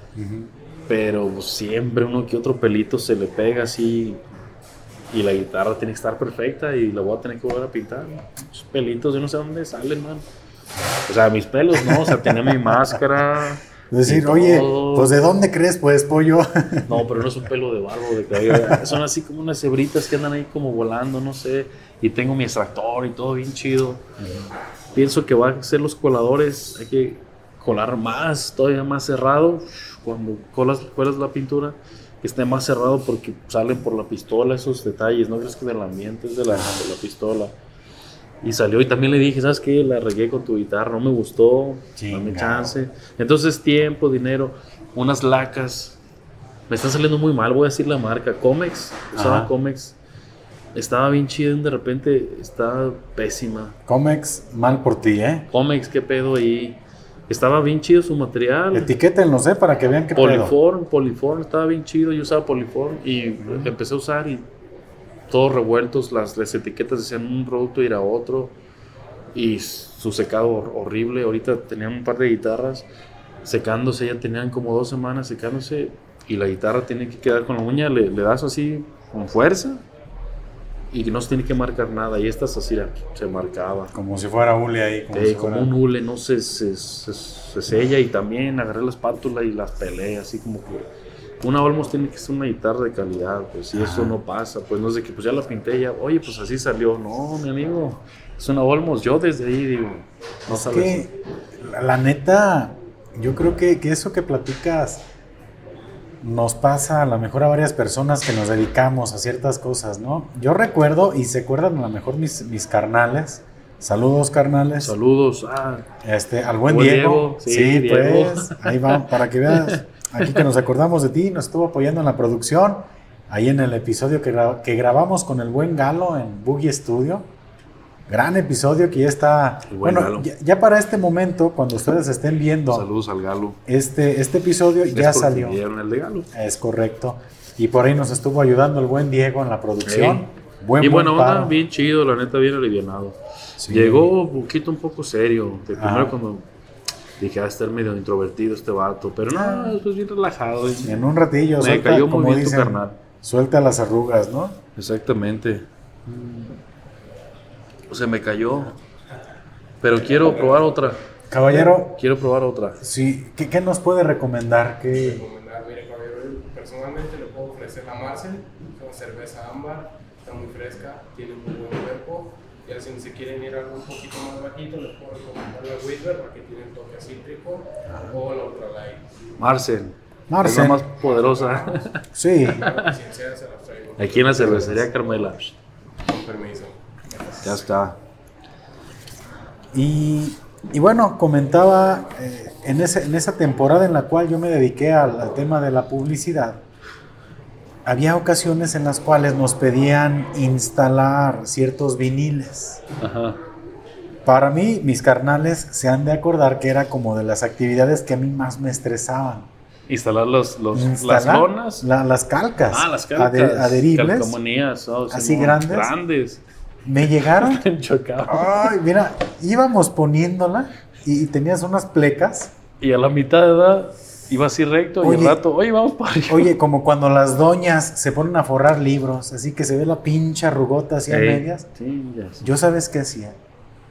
Pero pues, siempre uno que otro pelito se le pega así y la guitarra tiene que estar perfecta y la voy a tener que volver a pintar. Los pelitos, yo no sé dónde salen, man. O sea, mis pelos, ¿no? O sea, tenía mi máscara. Decir, oye, pues ¿de dónde crees, pues, pollo? No, pero no es un pelo de barbo, de cabello. Son así como unas cebritas que andan ahí como volando, no sé. Y tengo mi extractor y todo bien chido. Pienso que va a ser los coladores, hay que colar más, todavía más cerrado. Cuando colas, cuelas la pintura, que esté más cerrado porque salen por la pistola esos detalles. No crees que del ambiente es de la, de la pistola. Y salió y también le dije, ¿sabes qué? La regué con tu guitarra, no me gustó, dame chance. Entonces, tiempo, dinero, unas lacas. Me está saliendo muy mal, voy a decir la marca. Comex, usaba Comex. Estaba bien chido y de repente está pésima. Comex, mal por ti, ¿eh? Comex, qué pedo ahí. Estaba bien chido su material. Etiquétenlo, ¿eh? Para que vean qué Poliform, pedo. Poliform, estaba bien chido. Yo usaba Poliform y empecé a usar y todos revueltos, las, las etiquetas decían un producto y era otro, y su secado horrible. Ahorita tenían un par de guitarras secándose, ya tenían como dos semanas secándose, y la guitarra tiene que quedar con la uña, le, das así con fuerza, y no se tiene que marcar nada. Y estas así se marcaba. Como si fuera hule ahí. Como, un hule, no se, se, se, sella. Y también agarré la espátula y las peleé, así como que una Olmos tiene que ser una guitarra de calidad, pues, y eso no pasa, pues, no es de que, pues, ya la pinté, ya, oye, pues, así salió, no, mi amigo, es una Olmos, yo desde ahí digo, no es Que, la neta, yo creo que, que, eso que platicas nos pasa a lo mejor a varias personas que nos dedicamos a ciertas cosas, ¿no? Yo recuerdo, y se acuerdan a lo mejor mis, mis carnales, Saludos, carnales. Saludos. Ah, este, al buen Diego. Sí, pues. Ahí va, para que veas. Aquí que nos acordamos de ti, nos estuvo apoyando en la producción. Ahí en el episodio que, que grabamos con el buen Galo en Boogie Studio. Gran episodio que ya está. Bueno, ya, para este momento, cuando ustedes estén viendo. Saludos al Galo. Este, este episodio ya salió. El de Galo. Es correcto. Y por ahí nos estuvo ayudando el buen Diego en la producción. Buen, y bueno, onda, bien chido, la neta, bien alivianado. Llegó un poquito un poco serio. De primero cuando dije, a ah, estar medio introvertido este vato. Pero no, después bien relajado. En un ratillo, me suelta, cayó muy bien tu carnal. Suelta las arrugas, ¿no? Exactamente. O sea, me cayó. Pero quiero probar otra. Caballero. Quiero probar otra. Sí. ¿Qué, nos puede recomendar? ¿Qué? Recomendar, mire, caballero, personalmente le puedo ofrecer la Marcel. Es una cerveza ámbar. Está muy fresca. Tiene muy buen cuerpo. Y si se quieren ir algo un poquito más bajito, les puedo recomendar la Whisper porque tiene el toque cítrico. O la Ultralight. Marcel. Marcel. Es la más poderosa. Sí. Aquí en la cervecería Carmela. Con permiso. Ya está. Y, bueno, comentaba eh, en, ese, en esa temporada en la cual yo me dediqué al, tema de la publicidad, había ocasiones en las cuales nos pedían instalar ciertos viniles. Para mí, mis carnales se han de acordar que era como de las actividades que a mí más me estresaban. Instalar los, los las lonas. las calcas. Ah, las calcas. adheribles. Oh, así grandes. Grandes. Me llegaron. Ay, mira, íbamos poniéndola y, tenías unas plecas. Y a la mitad de edad iba así recto y el rato, oye, vamos para arriba. Oye, como cuando las doñas se ponen a forrar libros, así que se ve la pincha rugota así a medias. Sí, Yo sabes qué hacía.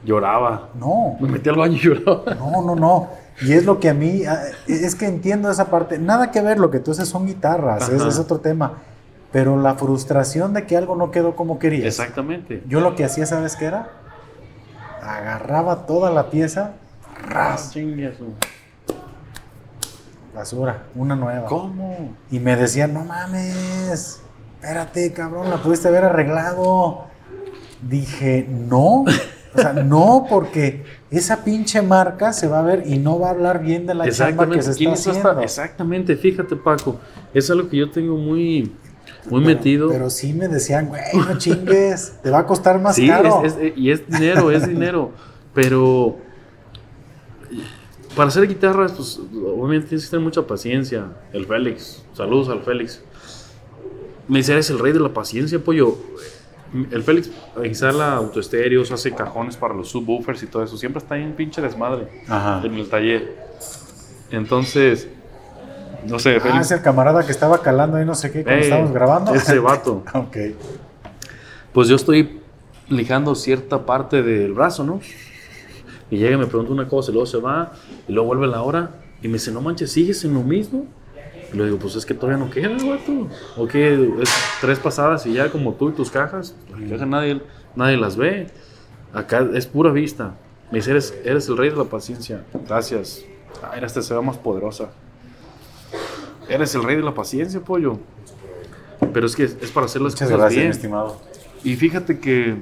Lloraba. No. Me metí al baño y lloraba. No, no, no. Y es lo que a mí, es que entiendo esa parte. Nada que ver, lo que tú haces son guitarras, es otro tema pero la frustración de que algo no quedó como querías. Exactamente. Yo lo que hacía, ¿sabes qué era? Agarraba toda la pieza, ras. Basura, una nueva. ¿Cómo? Y me decían, no mames, espérate, cabrón, la pudiste haber arreglado. Dije, no. O sea, no, porque esa pinche marca se va a ver y no va a hablar bien de la chamba que se está haciendo. Exactamente, fíjate, Paco, es algo que yo tengo muy, muy metido. Pero sí me decían, güey, no chingues, te va a costar más caro. y es dinero, es dinero. Pero para hacer guitarras, pues obviamente tienes que tener mucha paciencia. El Félix, saludos al Félix. Me dice, eres el rey de la paciencia, pollo. El Félix instala autoestéreos, hace cajones para los subwoofers y todo eso. Siempre está ahí en pinche desmadre en el taller. Entonces, no sé, Ah, es el camarada que estaba calando ahí no sé qué cuando estábamos grabando. Ese vato. ok. Pues yo estoy lijando cierta parte del brazo, ¿no? Y llega y me pregunta una cosa y luego se va y luego vuelve la hora y me dice, no manches, ¿sigues en lo mismo? Y le digo, pues es que todavía no queda, vato. O que es tres pasadas y ya como tú y tus cajas, nadie, nadie las ve. Acá es pura vista. Me dice, eres, eres el rey de la paciencia. Gracias. Ay, esta se más poderosa. Eres el rey de la paciencia, pollo. Pero es que es para hacer las cosas bien. estimado. Y fíjate que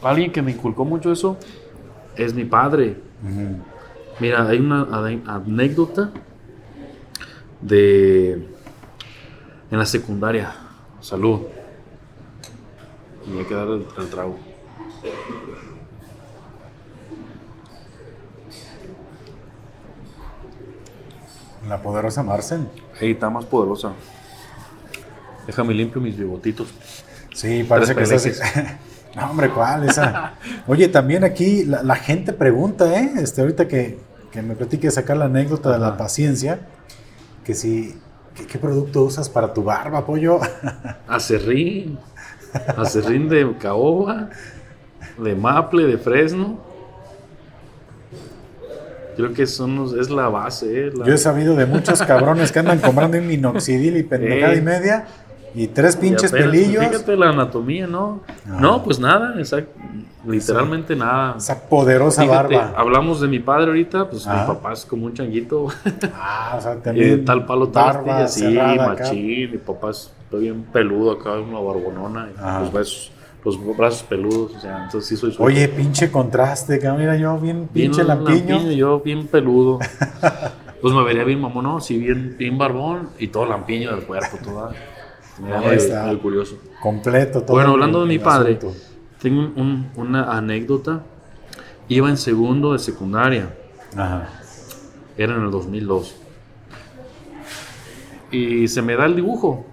alguien que me inculcó mucho eso es mi padre. Mira, hay una anécdota de en la secundaria. Salud. Me voy a quedar el, el trago. La poderosa Marcen. Hey, está más poderosa. Déjame limpio mis bigotitos. Sí, parece que estás... no, hombre, ¿cuál? Esa. Oye, también aquí la, gente pregunta, ¿eh? Este, ahorita que, que me platique sacar la anécdota de la paciencia, que si, ¿qué, producto usas para tu barba, pollo? Acerrín. Acerrín de caoba, de maple, de fresno. Creo que son, es la base. Eh, Yo he sabido de muchos cabrones que andan comprando un minoxidil y pendejada y eh. media y tres pinches pelillos. Fíjate la anatomía, ¿no? No, pues nada, literalmente nada. Esa poderosa barba. Hablamos de mi padre ahorita, pues mi papá es como un changuito. Ah, o sea, también. tal palo, barba así, machín. Mi papá es bien peludo acá, una barbonona. Y los besos los brazos peludos, o sea, entonces sí soy Oye, pinche contraste, que mira yo bien pinche lampiño. Yo bien peludo. pues me vería bien mamón, ¿no? Sí, bien, bien barbón y todo lampiño del cuerpo, todo. Está. curioso. Completo, todo. Bueno, hablando de mi padre, Tengo una anécdota. Iba en segundo de secundaria. Ajá. Era en el 2002. Y se me da el dibujo.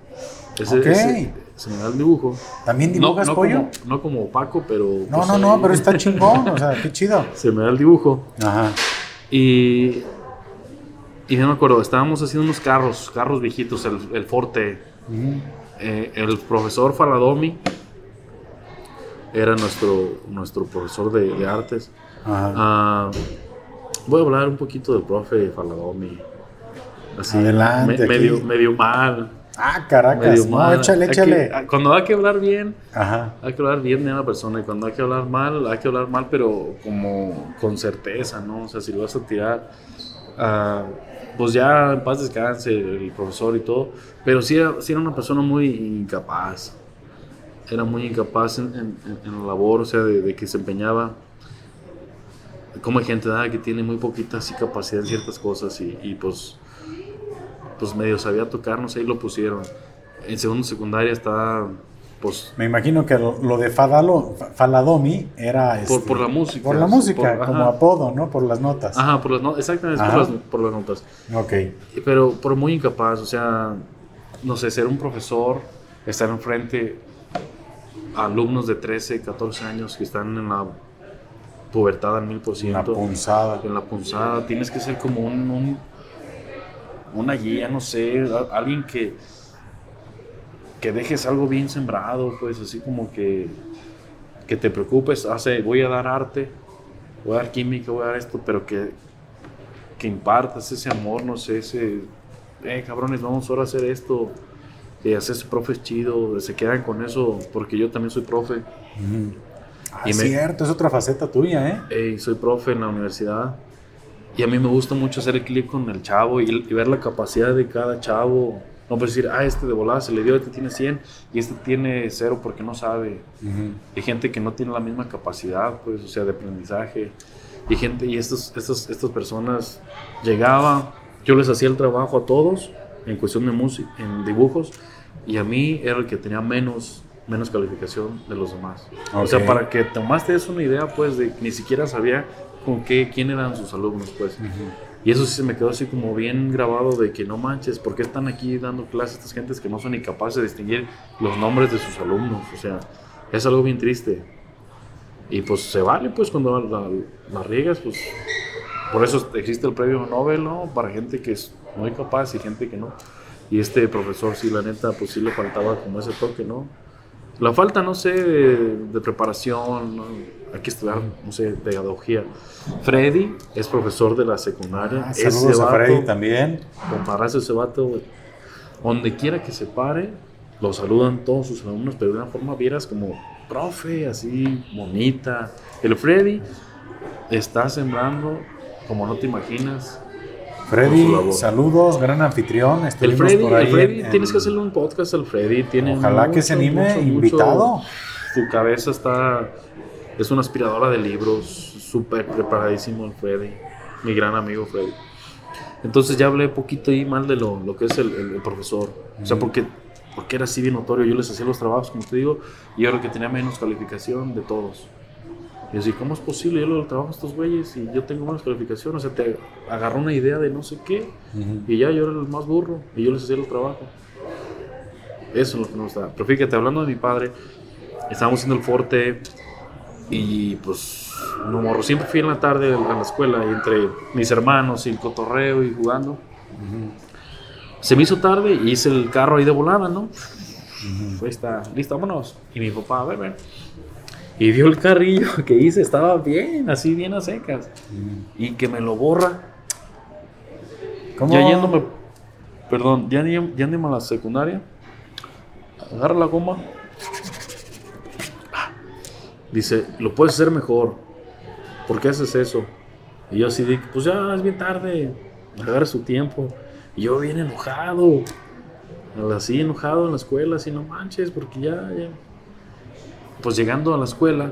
Ese, se me da el dibujo. ¿También dibujas no, pollo? Como, no como Paco, pero. No, pues no, no, pero está chingón, o sea, qué chido. Se me da el dibujo. Ajá. Y. Y no me acuerdo, estábamos haciendo unos carros, carros viejitos, el, el Forte. Eh, el profesor Faladomi era nuestro, nuestro profesor de, artes. Ajá. Ah, voy a hablar un poquito del profe Faladomi. Así, Adelante. medio, medio mal. Ah, caracas. No, échale, échale. Ah, cuando hay que hablar bien, hay que hablar bien de una persona. Y cuando hay que hablar mal, hay que hablar mal, pero como con certeza, ¿no? O sea, si lo vas a tirar, uh, pues ya en paz descanse el profesor y todo. Pero sí era, era una persona muy incapaz. Era muy incapaz en, en, la labor, o sea, de, que se empeñaba. Como hay gente que tiene muy poquita capacidad en ciertas cosas y, y pues pues medio sabía tocar, no sé, y lo pusieron. En segundo secundaria está, pues... Me imagino que lo, de Fadalo, Faladomi era... Por, por, la música. Por la música, como apodo, ¿no? Por las notas. Ajá, por las notas, exactamente, por las, por las, notas. Ok. Pero, por muy incapaz, o sea, no sé, ser un profesor, estar enfrente a alumnos de 13, 14 años que están en la pubertad al mil por ciento. En la punzada. En la punzada, tienes que ser como un una guía, no sé, alguien que, que dejes algo bien sembrado, pues así como que, que te preocupes, hace, voy a dar arte, voy a dar química, voy a dar esto, pero que, que impartas ese amor, no sé, ese, eh, cabrones, vamos ahora a hacer esto, y hacerse profe es chido, se quedan con eso, porque yo también soy profe. Ah, es cierto, es otra faceta tuya, ¿eh? soy profe en la universidad. Y a mí me gusta mucho hacer el clip con el chavo y, ver la capacidad de cada chavo. No puedes decir, ah, este de volada se le dio, este tiene 100 y este tiene 0 porque no sabe. Hay gente que no tiene la misma capacidad, pues, o sea, de aprendizaje. Y gente, y estos, estos, estas personas llegaban, yo les hacía el trabajo a todos en cuestión de música, en dibujos, y a mí era el que tenía menos, menos calificación de los demás. O sea, para que tomaste eso una idea, pues, de ni siquiera sabía con qué, quién eran sus alumnos, pues. Y eso sí se me quedó así como bien grabado de que no manches, ¿por qué están aquí dando clases estas gentes que no son incapaces de distinguir los nombres de sus alumnos? O sea, es algo bien triste. Y pues se vale, pues cuando las la, riegas, pues por eso existe el premio Nobel, ¿no? Para gente que es muy capaz y gente que no. Y este profesor, sí, la neta, pues sí le faltaba como ese toque, ¿no? La falta, no sé, de, preparación, hay que estudiar, no sé, pedagogía. Freddy es profesor de la secundaria. Ah, saludos a Freddy también. Compararse ese vato, donde quiera que se pare, lo saludan todos sus alumnos, pero de una forma vieras como profe, así, bonita. El Freddy está sembrando como no te imaginas Freddy, saludos, gran anfitrión. El Freddy, el Freddy tienes que hacerle un podcast al Freddy. Tiene Ojalá que se anime, invitado. su cabeza está. Es una aspiradora de libros, súper preparadísimo el Freddy. Mi gran amigo Freddy. Entonces ya hablé poquito y mal de lo, lo que es el, profesor. O sea, porque, porque era así bien notorio. Yo les hacía los trabajos, como te digo, y yo era el que tenía menos calificación de todos. Y así, ¿cómo es posible? Yo lo trabajo a estos güeyes y yo tengo más calificación. O sea, te agarró una idea de no sé qué y ya yo era el más burro y yo les hacía el trabajo. Eso es lo que me gusta. Pero fíjate, hablando de mi padre, estábamos haciendo el forte y pues no morro. Siempre fui en la tarde a la escuela y entre mis hermanos y el cotorreo y jugando. Se me hizo tarde y hice el carro ahí de volada, ¿no? Ahí está, listo, vámonos. Y mi papá, a ver, ver y vio el carrillo que hice, estaba bien, así bien a secas. Mm. Y que me lo borra. ¿Cómo? Ya yéndome, perdón, ya, ya a la secundaria. Agarra la goma. Dice, lo puedes hacer mejor. ¿Por qué haces eso? Y yo así dije, pues ya es bien tarde. Agarra su tiempo. Y yo bien enojado. Así enojado en la escuela, así no manches, porque ya, ya pues llegando a la escuela,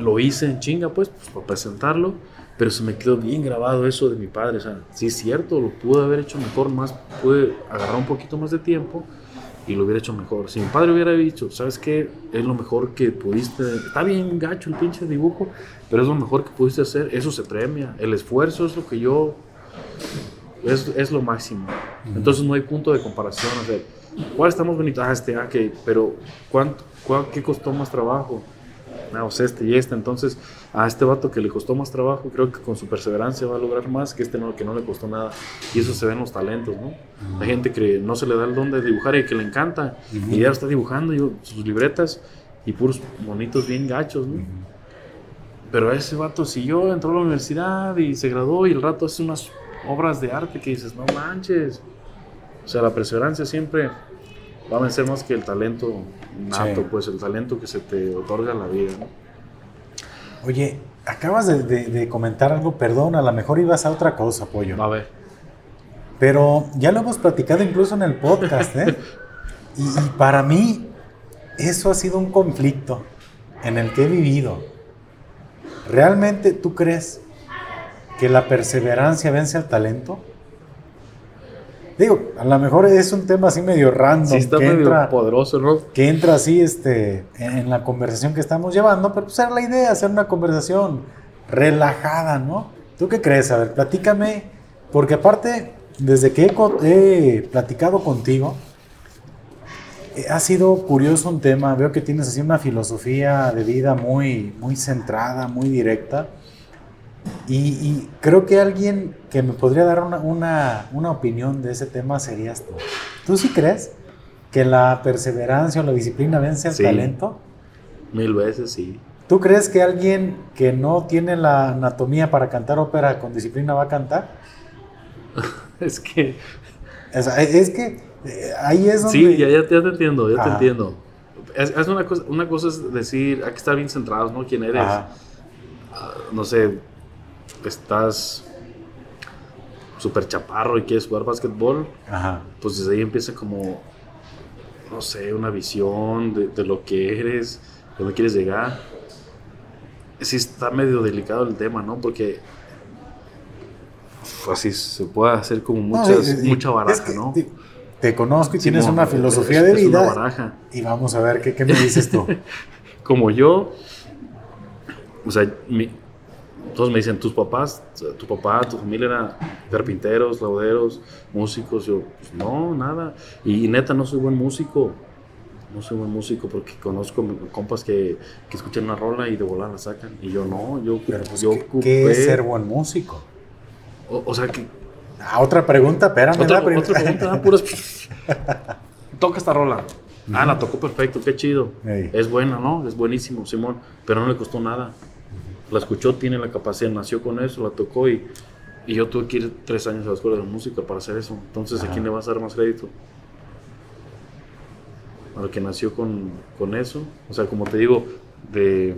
lo hice en chinga, pues, pues, para presentarlo, pero se me quedó bien grabado eso de mi padre. O sea, sí es cierto, lo pude haber hecho mejor, más, pude agarrar un poquito más de tiempo y lo hubiera hecho mejor. Si mi padre hubiera dicho, ¿sabes qué? Es lo mejor que pudiste. Está bien gacho el pinche dibujo, pero es lo mejor que pudiste hacer. Eso se premia. El esfuerzo es lo que yo. Es, es lo máximo. Entonces no hay punto de comparación. O sea, ¿cuál estamos bonitos? Ah, este, ah, que, pero ¿cuánto, ¿qué costó más trabajo? Ah, o sea, este y este. Entonces, a este vato que le costó más trabajo, creo que con su perseverancia va a lograr más que este no, que no le costó nada. Y eso se ve en los talentos, ¿no? Hay gente que no se le da el don de dibujar y que le encanta. Y ya está dibujando yo, sus libretas y puros bonitos bien gachos, ¿no? Pero ese vato siguió, entró a la universidad y se graduó y el rato hace unas obras de arte que dices, no manches. O sea, la perseverancia siempre va a vencer más que el talento nato, pues el talento que se te otorga en la vida, ¿no? Oye, acabas de, comentar algo, perdón, a lo mejor ibas a otra cosa, Pollo. A ver. Pero ya lo hemos platicado incluso en el podcast, ¿eh? y, para mí, eso ha sido un conflicto en el que he vivido. ¿Realmente tú crees que la perseverancia vence al talento? Digo, a lo mejor es un tema así medio random. Sí, está medio poderoso, ¿no? Que entra así este, en la conversación que estamos llevando, pero pues era la idea, hacer una conversación relajada, ¿no? ¿Tú qué crees? A ver, platícame, porque aparte, desde que he, platicado contigo, eh, ha sido curioso un tema, veo que tienes así una filosofía de vida muy, muy centrada, muy directa. Y, creo que alguien que me podría dar una, opinión de ese tema serías tú. ¿Tú sí crees que la perseverancia o la disciplina vence al talento? Mil veces, sí. ¿Tú crees que alguien que no tiene la anatomía para cantar ópera con disciplina va a cantar? es que... Es, que eh, ahí es donde... Sí, ya, ya, te entiendo, ya te entiendo. Es, una, cosa, una cosa es decir, hay que estar bien centrados, ¿no? ¿Quién eres? Ah, no sé, estás súper chaparro y quieres jugar básquetbol, pues desde ahí empieza como, no sé, una visión de, lo que eres, de dónde quieres llegar. Sí está medio delicado el tema, ¿no? Porque así se puede hacer como muchas, mucha baraja, ¿no? Te, conozco y tienes una filosofía de vida. Y vamos a ver qué, qué me dices tú. como yo, o sea, mi, todos me dicen, tus papás, tu papá, tu familia eran carpinteros, lauderos, músicos. Yo, pues no, nada. Y, neta, no soy buen músico. No soy buen músico porque conozco compas que, que escuchan una rola y de volar la sacan. Y yo no, yo, Pero pues, yo ¿qué, es ser buen músico? O, sea que... Ah, otra pregunta, espérame. Otra, otra pregunta, ah, puras... Toca esta rola. Ah, la tocó perfecto, qué chido. Es buena, ¿no? Es buenísimo, Simón. Pero no le costó nada la escuchó, tiene la capacidad, nació con eso, la tocó y, y yo tuve que ir tres años a la escuela de música para hacer eso. Entonces, ¿a quién le vas a dar más crédito? Al que nació con, con eso. O sea, como te digo, de,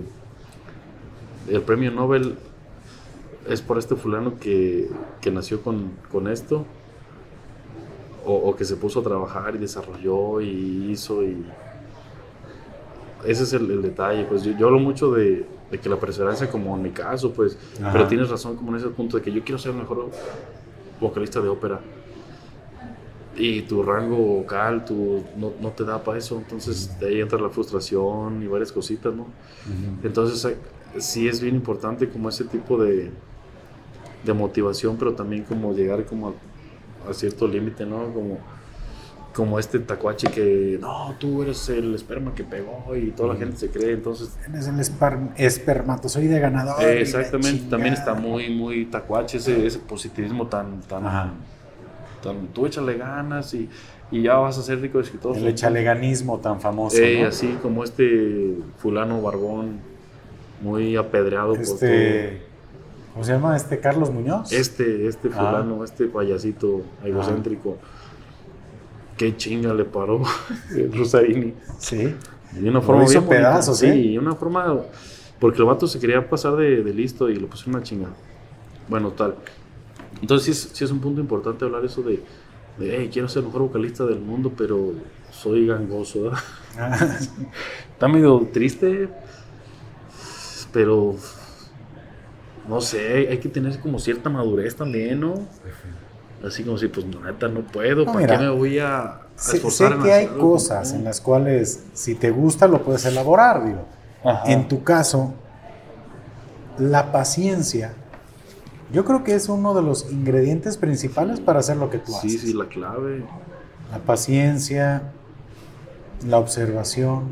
el premio Nobel es por este fulano que, que nació con, con esto. O, o, que se puso a trabajar y desarrolló y hizo y ese es el, detalle pues yo, yo hablo mucho de, de que la perseverancia, como en mi caso, pues, pero tienes razón como en ese punto de que yo quiero ser el mejor vocalista de ópera. Y tu rango vocal tu, no, no te da para eso, entonces de ahí entra la frustración y varias cositas, ¿no? Entonces sí es bien importante como ese tipo de, de motivación, pero también como llegar como a, a cierto límite, ¿no? Como como este tacuache que no, tú eres el esperma que pegó y toda la gente se cree, entonces... Eres el espermatozoide ganador. exactamente, también está muy, muy tacuache ese, ese positivismo tan, tan, tan, tú échale ganas y, y, ya vas a ser rico de escritor. El echaleganismo tan famoso. Eh, Así como este fulano barbón, muy apedreado este... ¿Cómo se llama? ¿Este Carlos Muñoz? Este, este fulano, este payasito egocéntrico qué chinga le paró Rosarini. Sí. De una forma bien pedazos, Sí, y una forma. Porque el vato se quería pasar de, listo y lo puso una chinga. Bueno, tal. Entonces, sí es, un punto importante hablar eso de, de hey, quiero ser el mejor vocalista del mundo, pero soy gangoso. Está medio triste, pero no sé, hay que tener como cierta madurez también, ¿no? Así como si, pues, neta, no puedo. ¿Para qué me voy a, sé, que hay cosas en las cuales si te gusta lo puedes elaborar, digo. En tu caso, la paciencia, yo creo que es uno de los ingredientes principales para hacer lo que tú haces. Sí, sí, la clave. La paciencia, la observación,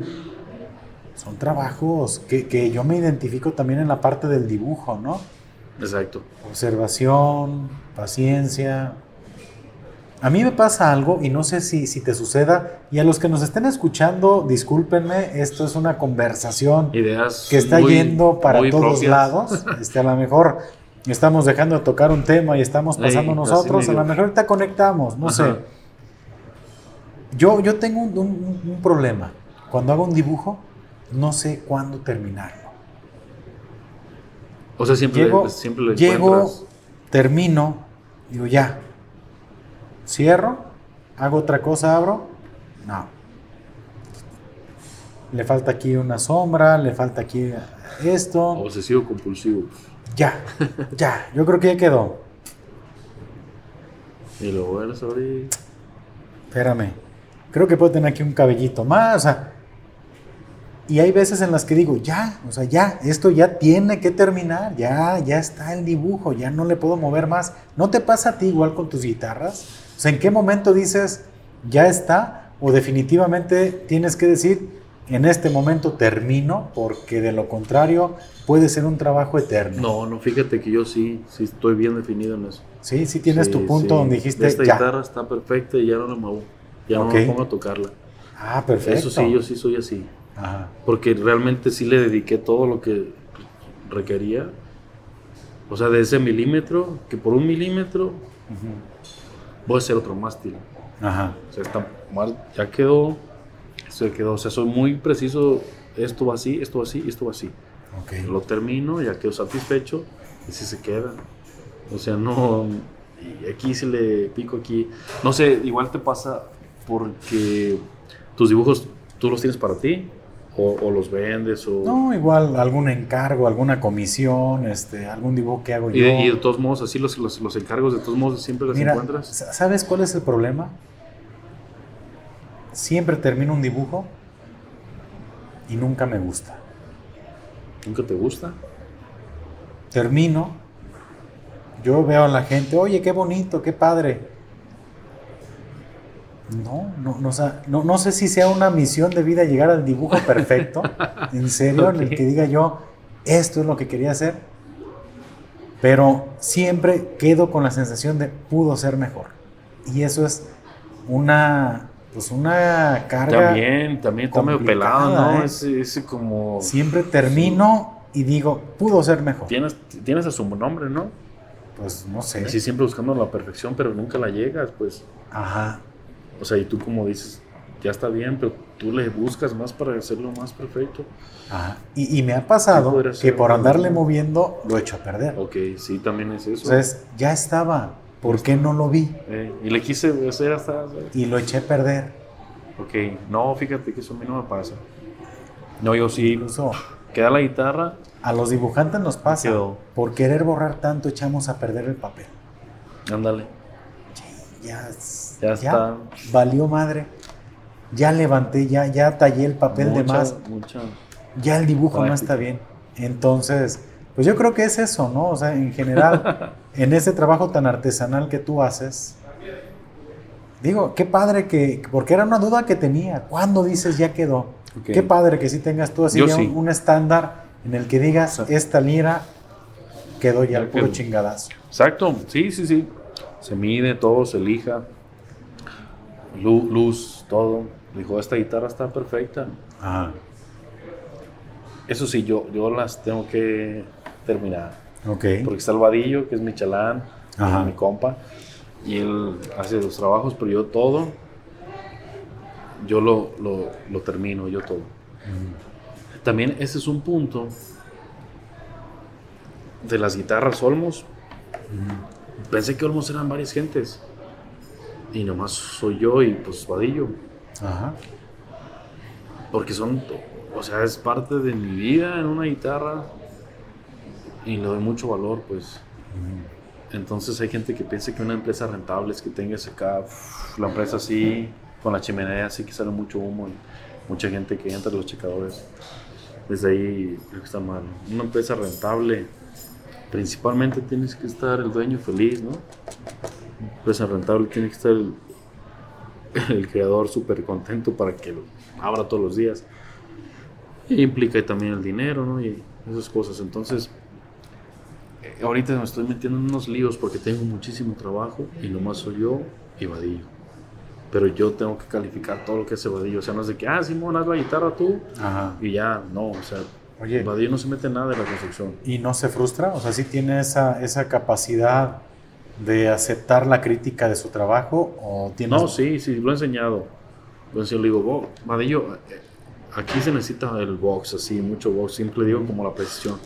son trabajos que, que yo me identifico también en la parte del dibujo, ¿no? Exacto. Observación, paciencia, a mí me pasa algo y no sé si, si te suceda. Y a los que nos estén escuchando, discúlpenme, esto es una conversación Ideas que está yendo para todos lados. Este, a lo mejor estamos dejando de tocar un tema y estamos pasando nosotros. A lo mejor ahorita conectamos, no sé. Yo, yo tengo un, problema. Cuando hago un dibujo, no sé cuándo terminarlo. O sea, siempre, llego, siempre lo Llego, termino, digo ya, Cierro, hago otra cosa, abro. No. Le falta aquí una sombra, le falta aquí esto. Obsesivo compulsivo. Ya, ya, yo creo que ya quedó. Y lo bueno sobre. Espérame. Creo que puedo tener aquí un cabellito más. O sea, y hay veces en las que digo, ya, o sea, ya, esto ya tiene que terminar, ya, ya está el dibujo, ya no le puedo mover más. ¿No te pasa a ti igual con tus guitarras? O sea, ¿en qué momento dices, ya está? O definitivamente tienes que decir, en este momento termino, porque de lo contrario puede ser un trabajo eterno. No, no, fíjate que yo sí, sí estoy bien definido en eso. Sí, sí tienes tu punto donde dijiste, Esta guitarra está perfecta y ya no la muevo, ya no me pongo a tocarla. Ah, perfecto. Eso sí, yo sí soy así. Ajá. Porque realmente sí le dediqué todo lo que requería. O sea, de ese milímetro, que por un milímetro voy a hacer otro mástil. Ajá. O sea, está mal, ya quedó, se quedó. O sea, soy muy preciso, esto va así, esto va así, esto va así. Okay. Lo termino, ya quedo satisfecho y si se queda. O sea, no, y aquí se le pico aquí. No sé, igual te pasa porque tus dibujos tú los tienes para ti o, los vendes o... No, igual algún encargo, alguna comisión, este, algún dibujo que hago yo. Y de, todos modos, así los, los, encargos de todos modos siempre los encuentras. ¿Sabes cuál es el problema? Siempre termino un dibujo y nunca me gusta. ¿Nunca te gusta? Termino, yo veo a la gente, oye, qué bonito, qué padre no, no, no, no, sé si sea una misión de vida llegar al dibujo perfecto, en serio, en el que diga yo, esto es lo que quería hacer, pero siempre quedo con la sensación de pudo ser mejor. Y eso es una, pues una carga. También, también está medio pelado, ¿no? ¿eh? Ese, como. Siempre termino y digo, pudo ser mejor. Tienes, tienes a su nombre, ¿no? Pues no sé. Sí, siempre buscando la perfección, pero nunca la llegas, pues. Ajá. O sea, y tú como dices, ya está bien, pero tú le buscas más para hacerlo más perfecto. Ajá. Y, me ha pasado que por andarle moviendo lo he hecho a perder. Ok, sí, también es eso. Entonces, ya estaba. ¿Por qué no lo vi? Eh, y le quise hacer hasta... Y lo eché a perder. Ok, no, fíjate que eso a mí no me pasa. No, yo sí. Incluso... Queda la guitarra. A los dibujantes nos pasa. Por querer borrar tanto echamos a perder el papel. Ándale. Ya ya, está. Valió madre. Ya levanté, ya, ya tallé el papel de más. ya el dibujo no está bien. Entonces, pues yo creo que es eso, ¿no? O sea, en general, en ese trabajo tan artesanal que tú haces, digo, qué padre que, porque era una duda que tenía. ¿Cuándo dices ya quedó? Qué padre que sí tengas tú así un, estándar en el que digas, esta lira quedó ya, el puro chingadazo. Exacto, sí, sí, sí. Se mide todo, se elija luz, todo. Dijo, esta guitarra está perfecta. Eso sí, yo, yo las tengo que terminar. Okay. Porque está el vadillo, que es mi chalán, mi compa, y él hace los trabajos, pero yo todo, yo lo, lo, termino, yo todo. También ese es un punto de las guitarras Olmos. Pensé que Olmos eran varias gentes y nomás soy yo y pues Vadillo. Ajá. Porque son, o sea, es parte de mi vida en una guitarra y le doy mucho valor, pues. Entonces hay gente que piensa que una empresa rentable es que tengas acá la empresa así con la chimenea sí que sale mucho humo y mucha gente que entra los checadores. Desde ahí creo que está mal. Una empresa rentable, principalmente tienes que estar el dueño feliz, ¿no? Empresa rentable tiene que estar el, el creador súper contento para que abra todos los días. Y implica también el dinero, ¿no? Y esas cosas. Entonces, eh, ahorita me estoy metiendo en unos líos porque tengo muchísimo trabajo y nomás soy yo y Vadillo. Pero yo tengo que calificar todo lo que hace Vadillo. O sea, no es de que, ah, Simón, haz la guitarra tú Ajá. y ya, no, o sea, Oye. Vadillo no se mete en nada en la construcción. ¿Y no se frustra? O sea, sí tiene esa, esa capacidad de aceptar la crítica de su trabajo o. No, sí, sí, lo he enseñado. Lo he enseñado, le digo, "Bo- Vadillo, eh, aquí se necesita el box, así, mucho box. Siempre digo como la precisión.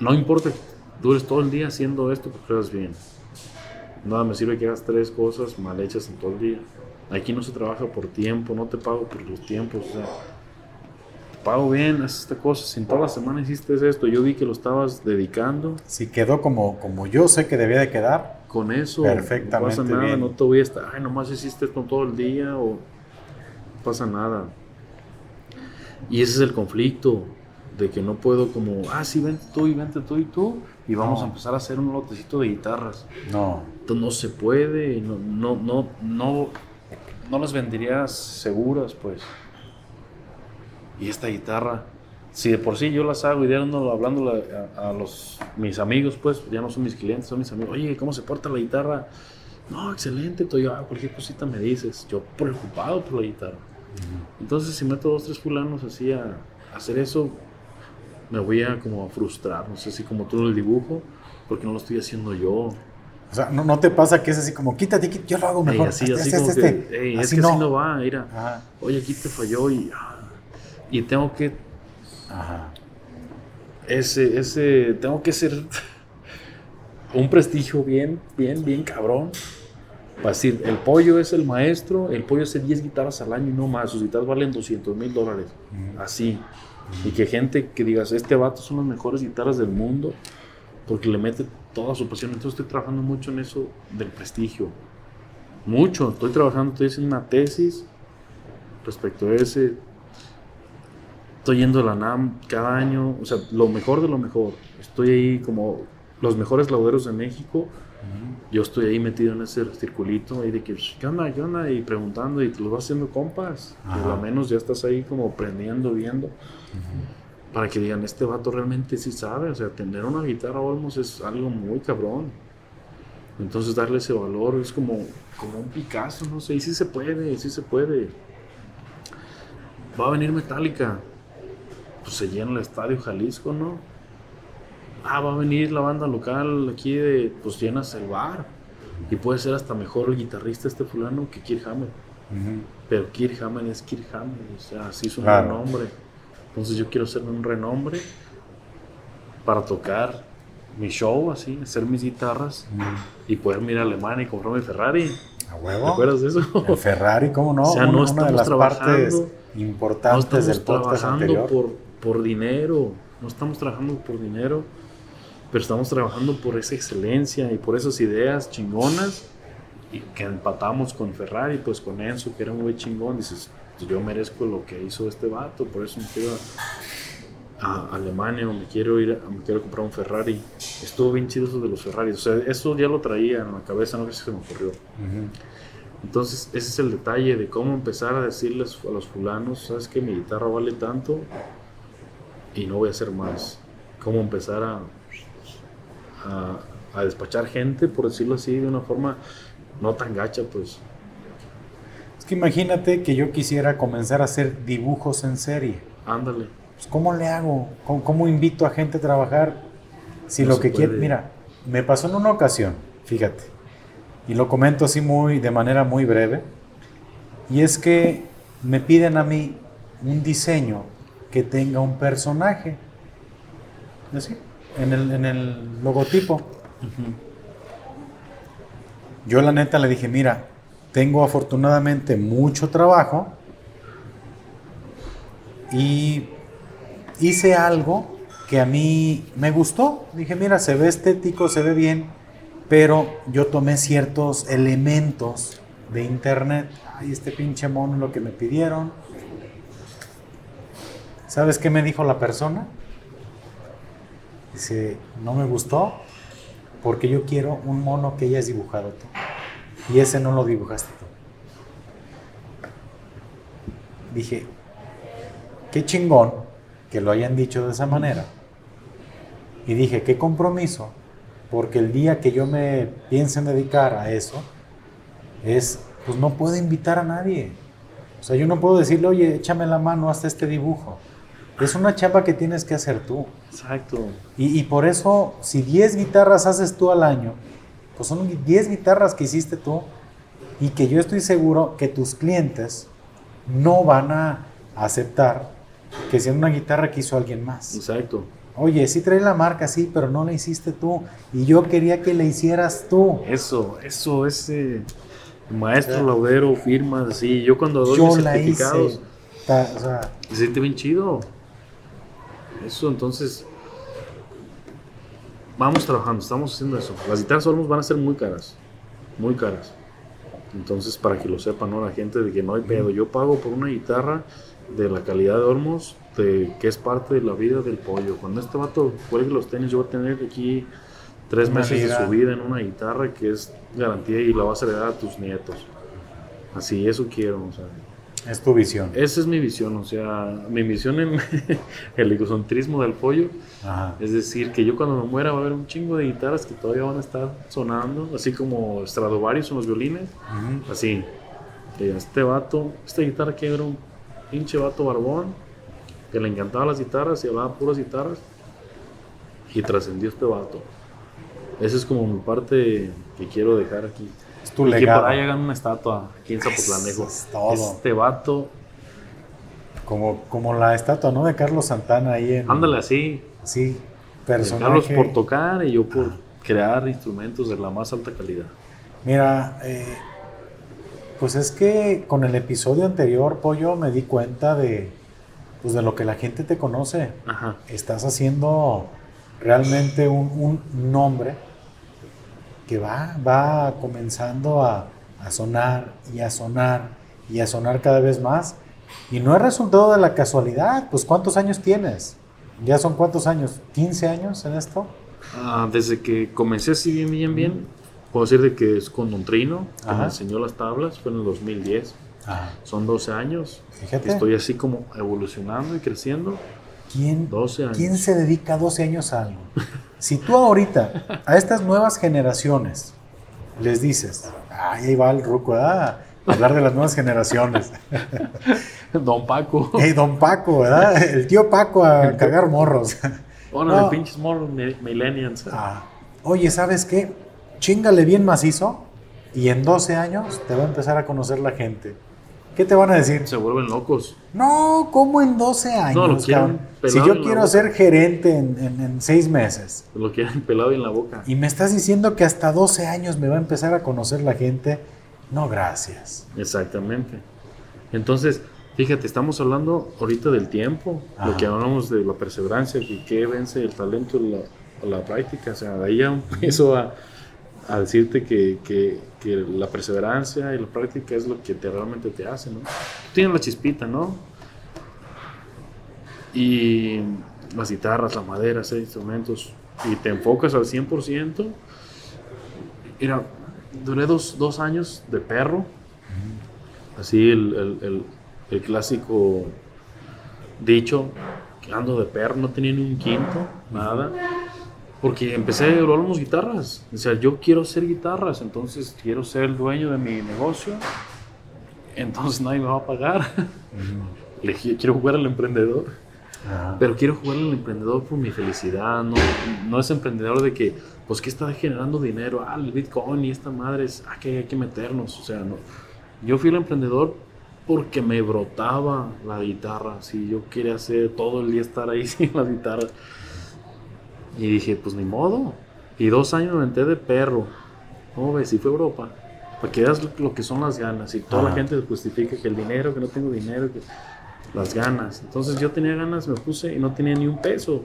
No importa que dures todo el día haciendo esto, porque lo bien. Nada me sirve que hagas tres cosas mal hechas en todo el día. Aquí no se trabaja por tiempo, no te pago por los tiempos, pago bien, haces esta cosa. Si en toda la semana hiciste esto, yo vi que lo estabas dedicando, Si quedó como, como yo sé que debía de quedar, con eso Perfectamente no pasa nada, bien. no te voy a estar, ay, nomás hiciste esto todo el día o no pasa nada. Y ese es el conflicto, de que no puedo como, ah, sí, vente tú y vente tú y tú, y vamos No. a empezar a hacer un lotecito de guitarras. no. Entonces no se puede, no, no, no, no, no las venderías seguras, pues. Y esta guitarra, si de por sí yo las hago y ando hablando a, a los mis amigos, pues ya no son mis clientes, son mis amigos. Oye, ¿cómo se porta la guitarra? No, excelente, tú yo, ah, cualquier cosita me dices. Yo preocupado por la guitarra. Entonces, si meto dos, tres fulanos así a, a hacer eso, me voy a como a frustrar. No sé si como tú el dibujo, porque no lo estoy haciendo yo. O sea, ¿no, no te pasa que es así como, quítate, quítate, yo lo hago Ey, mejor. así, este, así este, como este, que, ey, es que no. así no va, mira. Ajá, Oye, aquí te falló y, ah, y tengo que, ajá. ese, ese, tengo que ser un prestigio bien, bien, bien cabrón. Para decir, el pollo es el maestro, el pollo hace 10 guitarras al año y no más, sus guitarras valen 200 mil dólares. Así. Y que gente que digas, este vato son las mejores guitarras del mundo, porque le mete toda su pasión. Entonces estoy trabajando mucho en eso del prestigio. Mucho. Estoy trabajando, estoy haciendo una tesis respecto a ese. Estoy yendo a la NAM cada año, o sea, lo mejor de lo mejor. Estoy ahí como los mejores lauderos de México. Yo estoy ahí metido en ese circulito ahí de que, ¿qué onda? ¿Qué onda? Y preguntando y te lo vas haciendo compas. Ajá. al menos ya estás ahí como aprendiendo, viendo. Para que digan, este vato realmente sí sabe. O sea, tener una guitarra Olmos es algo muy cabrón. Entonces darle ese valor es como, como un Picasso, no sé. Y sí se puede, sí se puede. Va a venir Metallica. Pues se llena el estadio Jalisco, ¿no? Ah, va a venir la banda local aquí de, pues llenas el bar. Y puede ser hasta mejor el guitarrista este fulano que Kirk Hammett. Ujú. Pero Kirk Hammett es Kirk Hammett, o sea, sí es un Claro. renombre. Entonces yo quiero ser un renombre para tocar mi show, así, hacer mis guitarras y poder ir a Alemania y comprar mi Ferrari. ¿A ¿Te huevo? acuerdas de eso? El Ferrari, ¿cómo no? O sea, no una, una estamos de las partes trabajando, No importantes estamos del podcast trabajando anterior. por, por dinero, no estamos trabajando por dinero, pero estamos trabajando por esa excelencia y por esas ideas chingonas y que empatamos con Ferrari, pues con Enzo, que era un güey chingón, dices, pues yo merezco lo que hizo este vato, por eso me quiero a, a Alemania o me quiero ir, a, me quiero comprar un Ferrari. Estuvo bien chido eso de los Ferraris, o sea, eso ya lo traía en la cabeza, no sé si se me ocurrió. Ujú. Entonces, ese es el detalle de cómo empezar a decirles a los fulanos, sabes que mi guitarra vale tanto y no voy a hacer más. Cómo empezar a, a, a despachar gente, por decirlo así, de una forma no tan gacha, pues. Es que imagínate que yo quisiera comenzar a hacer dibujos en serie. Ándale. Pues, ¿Cómo le hago? ¿Cómo, cómo invito a gente a trabajar? Si No lo que quiere, mira, me pasó en una ocasión, fíjate, y lo comento así muy, de manera muy breve, y es que me piden a mí un diseño que tenga un personaje, así, en el, en el logotipo. Yo la neta le dije, mira, tengo afortunadamente mucho trabajo y hice algo que a mí me gustó. Dije, mira, se ve estético, se ve bien, pero yo tomé ciertos elementos de internet. Ay, este pinche mono lo que me pidieron. ¿Sabes qué me dijo la persona? Dice, no me gustó porque yo quiero un mono que hayas dibujado tú. Y ese no lo dibujaste tú. Dije, qué chingón que lo hayan dicho de esa manera. Y dije, qué compromiso, porque el día que yo me piense en dedicar a eso, es, pues no puedo invitar a nadie. O sea, yo no puedo decirle, oye, échame la mano hasta este dibujo. Es una chapa que tienes que hacer tú. Exacto. Y, y por eso, si 10 guitarras haces tú al año, pues son 10 guitarras que hiciste tú y que yo estoy seguro que tus clientes no van a aceptar que sea una guitarra que hizo alguien más. Exacto. Oye, sí trae la marca, sí, pero no la hiciste tú. Y yo quería que la hicieras tú. Eso, eso, ese maestro laudero, firmas, así. Yo cuando doy Yo mis la hice. certificados, Ta- o sea, se siente bien chido. Eso, entonces, vamos trabajando, estamos haciendo eso. Las guitarras Olmos van a ser muy caras, muy caras. Entonces, para que lo sepan, ¿no? La gente de que no hay pedo. Yo pago por una guitarra de la calidad de Olmos, de, que es parte de la vida del pollo. Cuando este vato cuelgue los tenis, yo voy a tener aquí tres Una meses vida. de su vida en una guitarra que es garantía y la vas a heredar a tus nietos. Así, eso quiero, o sea. Es tu visión. Esa es mi visión, o sea, mi visión en el egocentrismo del pollo. Ajá. Es decir, que yo cuando me muera va a haber un chingo de guitarras que todavía van a estar sonando, así como Stradivarius en los violines, Ujú. así. Que este vato, esta guitarra que era un pinche vato barbón, que le encantaban las guitarras y hablaba puras guitarras, y trascendió este vato. Esa es como mi parte que quiero dejar aquí. Es tu Y que por ahí hagan una estatua aquí en Zapotlanejo. Es todo. Este vato, Como, como la estatua, ¿no? De Carlos Santana ahí en... ándale así, Sí, Carlos personaje. por tocar y yo por crear instrumentos de la más alta calidad. Mira, eh, pues es que con el episodio anterior, Pollo, me di cuenta de, pues de lo que la gente te conoce. Ajá. Estás haciendo realmente un, un nombre que va, va comenzando a, a sonar y a sonar y a sonar cada vez más. Y no es resultado de la casualidad. Pues ¿cuántos años tienes? ¿Ya son cuántos años? ¿15 años en esto? Ah, desde que comencé así bien, bien, bien, puedo decir de que es con Don Trino, que Ajá. me enseñó las tablas, fue en el 2010. Ah, Son 12 años. fíjate. Estoy así como evolucionando y creciendo. ¿Quién, 12 años. ¿Quién se dedica 12 años a algo? Si tú ahorita, a estas nuevas generaciones, les dices, ay, ahí va el ruco, ah, hablar de las nuevas generaciones. Don Paco. Hey, don Paco, ¿verdad? El tío Paco a cagar morros. Órale, No. pinches morros mi- millennials. Ah, Oye, ¿sabes qué? Chingale bien macizo y en 12 años te va a empezar a conocer la gente. ¿Qué te van a decir? Se vuelven locos. No, ¿cómo en 12 años? No, lo quieren pelado Si en yo la quiero boca. ser gerente en, en, en seis meses. Lo quieren pelado en la boca. Y me estás diciendo que hasta 12 años me va a empezar a conocer la gente. No, gracias. Exactamente. Entonces, fíjate, estamos hablando ahorita del tiempo, Ajá. lo que hablamos de la perseverancia, que qué vence el talento la, la práctica. O sea, de ahí ya empiezo a, a decirte que, que- que la perseverancia y la práctica es lo que te, realmente te hace, ¿no? Tú tienes la chispita, ¿no? Y las guitarras, la madera, esos instrumentos, y te enfocas al 100%. Mira, duré dos, dos años de perro, así el, el- el- el clásico dicho, que ando de perro, no tenía ni un quinto, nada. Porque empecé a evaluar guitarras. O sea, yo quiero hacer guitarras, entonces quiero ser el dueño de mi negocio. Entonces nadie me va a pagar. Le qui- quiero jugar al emprendedor. Ajá. Pero quiero jugar al emprendedor por mi felicidad, no, no es emprendedor de que, pues que está generando dinero, ah, el Bitcoin y esta madre es, ah, que hay que meternos, o sea, no. Yo fui el emprendedor porque me brotaba la guitarra, si yo quería hacer todo el día estar ahí sin la guitarra. Y dije, pues ni modo. Y dos años me aventé de perro. ¿Cómo ves? Y fue Europa. Para que veas lo, que son las ganas. Y toda la Ajá. gente justifica que el dinero, que no tengo dinero, que las ganas. Entonces yo tenía ganas, me puse y no tenía ni un peso.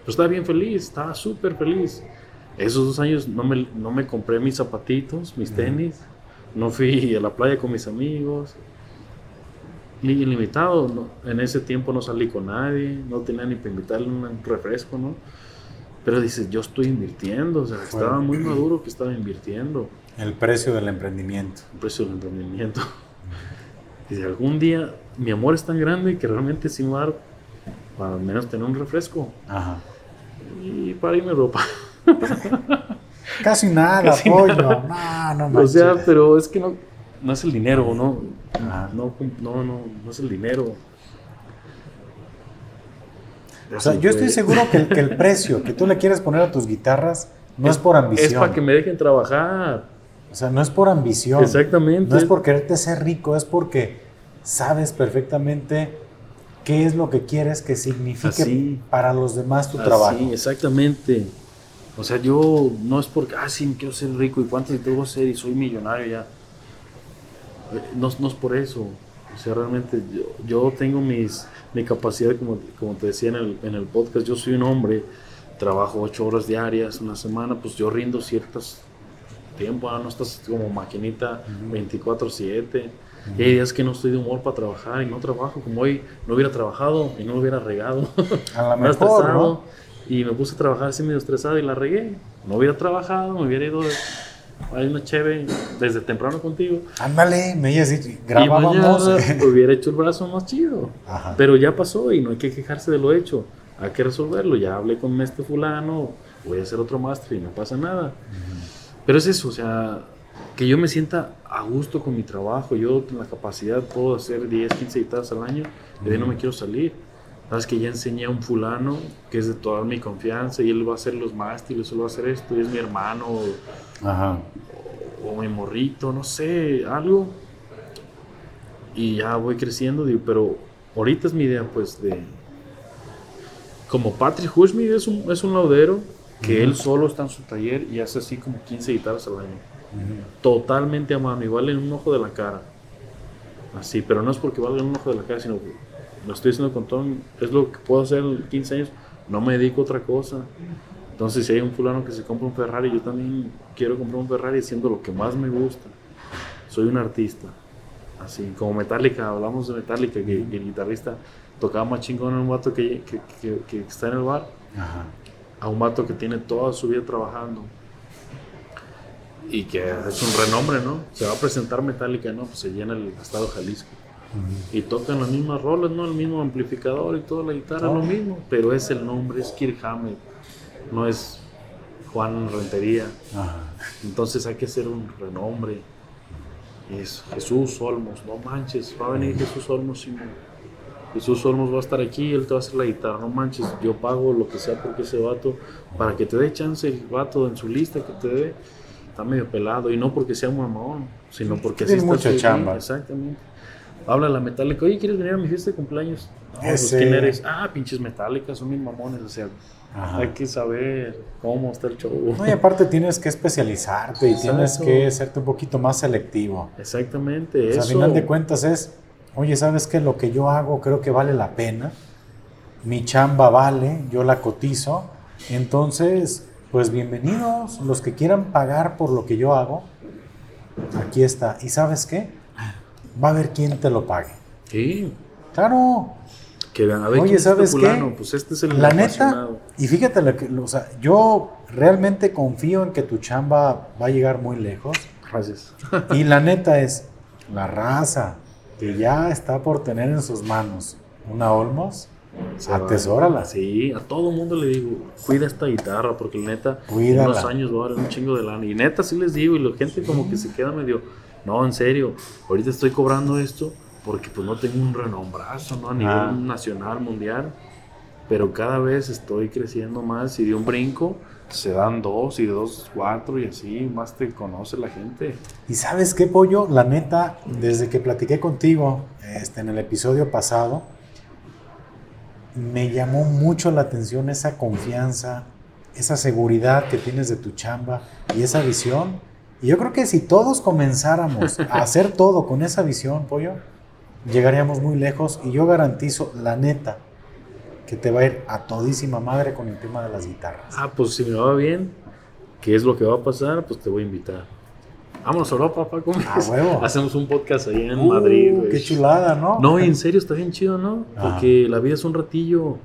Pero estaba bien feliz, estaba súper feliz. Esos dos años no me, no me compré mis zapatitos, mis tenis. no fui a la playa con mis amigos, ni ilimitado, no, en ese tiempo no salí con nadie, no tenía ni para invitarle un refresco, ¿no? Pero dices, yo estoy invirtiendo, o sea, estaba muy maduro que estaba invirtiendo. El precio del emprendimiento. El precio del emprendimiento. Dice, algún día mi amor es tan grande que realmente sin dar para al menos tener un refresco. Ajá. Y para irme ropa. Casi nada, pollo. No, no manches. O sea, pero es que no, no es el dinero, ¿no? No, no, no, no es el dinero. O sea, yo estoy seguro que, que, el precio que tú le quieres poner a tus guitarras no es, por ambición. Es para que me dejen trabajar. O sea, no es por ambición. Exactamente. No es por quererte ser rico, es porque sabes perfectamente qué es lo que quieres que signifique para los demás tu trabajo. Sí, exactamente. O sea, yo no es porque, ah, sí, me quiero ser rico y cuánto tengo ser y soy millonario ya. Eh, no, no es por eso. O sea, realmente yo, yo tengo mis, mi capacidad, como, como te decía en el, en el podcast, yo soy un hombre, trabajo ocho horas diarias, una semana, pues yo rindo ciertos tiempo, ah, no estás como maquinita 24/7. Y hay días que no estoy de humor para trabajar y no trabajo, como hoy no hubiera trabajado y no lo hubiera regado. A la mejor, ¿no? Y me puse a trabajar así medio estresado y la regué. No hubiera trabajado, me hubiera ido hay una chévere desde temprano contigo. Ándale, me iba grabábamos. Y hubiera hecho el brazo más chido. Pero ya pasó y no hay que quejarse de lo hecho. Hay que resolverlo. Ya hablé con este fulano, voy a hacer otro máster y no pasa nada. Pero es eso, o sea, que yo me sienta a gusto con mi trabajo. Yo tengo la capacidad puedo hacer 10, 15 guitarras al año. De ahí no me quiero salir. Sabes que ya enseñé a un fulano que es de toda mi confianza y él va a hacer los mástiles, él va a hacer esto, y es mi hermano. Ajá. O, mi morrito, no sé, algo. Y ya voy creciendo, digo, pero ahorita es mi idea, pues, de. Como Patrick Hushmid es un, es un laudero que él solo está en su taller y hace así como 15 guitarras al año. Totalmente a mano, igual en un ojo de la cara. Así, pero no es porque valga en un ojo de la cara, sino que lo estoy haciendo con todo, es lo que puedo hacer en 15 años, no me dedico a otra cosa. Entonces, si hay un fulano que se compra un Ferrari, yo también quiero comprar un Ferrari haciendo lo que más me gusta. Soy un artista. Así, como Metallica, hablamos de Metallica, que, el guitarrista tocaba más chingón a un vato que, que, está en el bar, a un vato que tiene toda su vida trabajando y que es un renombre, ¿no? Se va a presentar Metallica, ¿no? Pues se llena el estado Jalisco. Y tocan las mismas rolas, ¿no? El mismo amplificador y toda la guitarra, lo mismo. Pero es el nombre, es Kirk Hammett, no es Juan Rentería. Entonces hay que hacer un renombre. Es Jesús Olmos, no manches, va a venir Jesús Olmos y Jesús Olmos va a estar aquí, él te va a hacer la guitarra, no manches, yo pago lo que sea porque ese vato, para que te dé chance el vato en su lista, que te dé, está medio pelado, y no porque sea un mamón, sino porque así está mucha chamba. Exactamente habla la metálica, oye, ¿quieres venir a mi fiesta de cumpleaños? No, pues, ¿quién eres? Ah, pinches metálicas, son mis mamones, o sea, hay que saber cómo está el show. No, y aparte tienes que especializarte y tienes que serte un poquito más selectivo. Exactamente, eso. Al final de cuentas es, oye, ¿sabes qué? Lo que yo hago creo que vale la pena, mi chamba vale, yo la cotizo, entonces, pues bienvenidos, los que quieran pagar por lo que yo hago, aquí está. ¿Y sabes qué? va a haber quien te lo pague. Sí. Claro. Que vean, a ver, Oye, ¿sabes qué? Pues este es el La neta, y fíjate, lo que, o sea, yo realmente confío en que tu chamba va a llegar muy lejos. Gracias. Y la neta es, la raza que ya está por tener en sus manos una Olmos, atesórala. Sí, a todo mundo le digo, cuida esta guitarra, porque la neta, en unos años va a dar un chingo de lana. Y neta, sí les digo, y la gente como que se queda medio no, en serio, ahorita estoy cobrando esto porque pues no tengo un renombrazo, ¿no? A nivel ah. nacional, mundial. Pero cada vez estoy creciendo más y de un brinco se dan dos y de dos cuatro y así más te conoce la gente. Y sabes qué, Pollo, la neta, desde que platiqué contigo este, en el episodio pasado, me llamó mucho la atención esa confianza, esa seguridad que tienes de tu chamba y esa visión y yo creo que si todos comenzáramos a hacer todo con esa visión, pollo, llegaríamos muy lejos y yo garantizo, la neta, que te va a ir a todísima madre con el tema de las guitarras. Ah, pues si me va bien, ¿qué es lo que va a pasar? Pues te voy a invitar. Vámonos a Europa, Paco. A huevo. Hacemos un podcast ahí en Uh, Madrid, güey. Qué chulada, ¿no? No, en serio, está bien chido, ¿no? Ah. Porque la vida es un ratillo.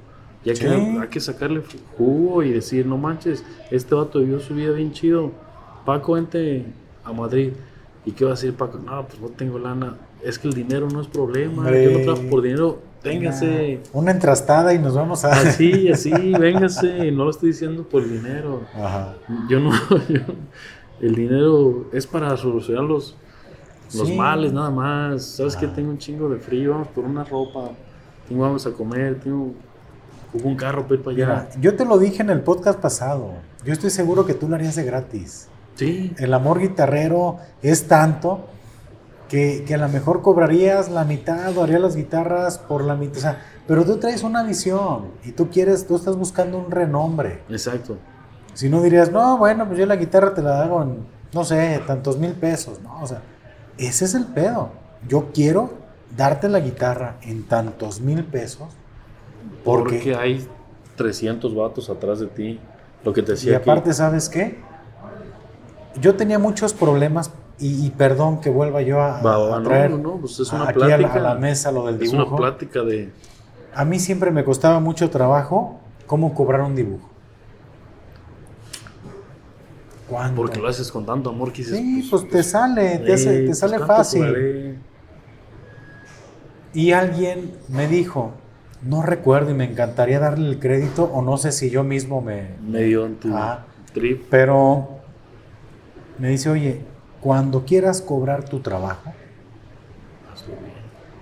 Ya que hay que sacarle jugo y decir, no manches, este vato vivió su vida bien chido. Paco, vente a Madrid. ¿Y qué va a decir Paco? No, pues no tengo lana. Es que el dinero no es problema. Hombre. Yo no trabajo por dinero. Véngase. Una entrastada y nos vamos a. Así, así, véngase. No lo estoy diciendo por el dinero. Ajá. Yo no. yo- el dinero es para solucionar los, los Sí. males, nada más. ¿Sabes? Ah. Tengo un chingo de frío, vamos por una ropa. Tengo vamos a comer, tengo un carro para ir para allá. Mira, yo te lo dije en el podcast pasado. Yo estoy seguro que tú lo harías de gratis. Sí, El amor guitarrero es tanto que, que a lo mejor cobrarías la mitad o harías las guitarras por la mitad. O sea, pero tú traes una visión y tú quieres, tú estás buscando un renombre. exacto. Si no dirías, no, bueno, pues yo la guitarra te la hago en, no sé, tantos mil pesos. No, o sea, ese es el pedo. Yo quiero darte la guitarra en tantos mil pesos. Porque, Porque hay 300 vatos atrás de ti. Lo que te y decía aparte, ¿sabes qué? Yo tenía muchos problemas y, y perdón que vuelva yo a, va, a traer no, no, pues es una aquí a la, plática. a la mesa lo del es una dibujo. plática de A mí siempre me costaba mucho trabajo cómo cobrar un dibujo. ¿Cuánto? porque lo haces con tanto amor que dices, Sí, pues te sale, te, hace- eh, te pues, sale ¿cuánto fácil. cobraré? Y alguien me dijo, no recuerdo y me encantaría darle el crédito o no sé si yo mismo me... Me dio en tu Ah. trip. Pero me dice, oye, cuando quieras cobrar tu trabajo,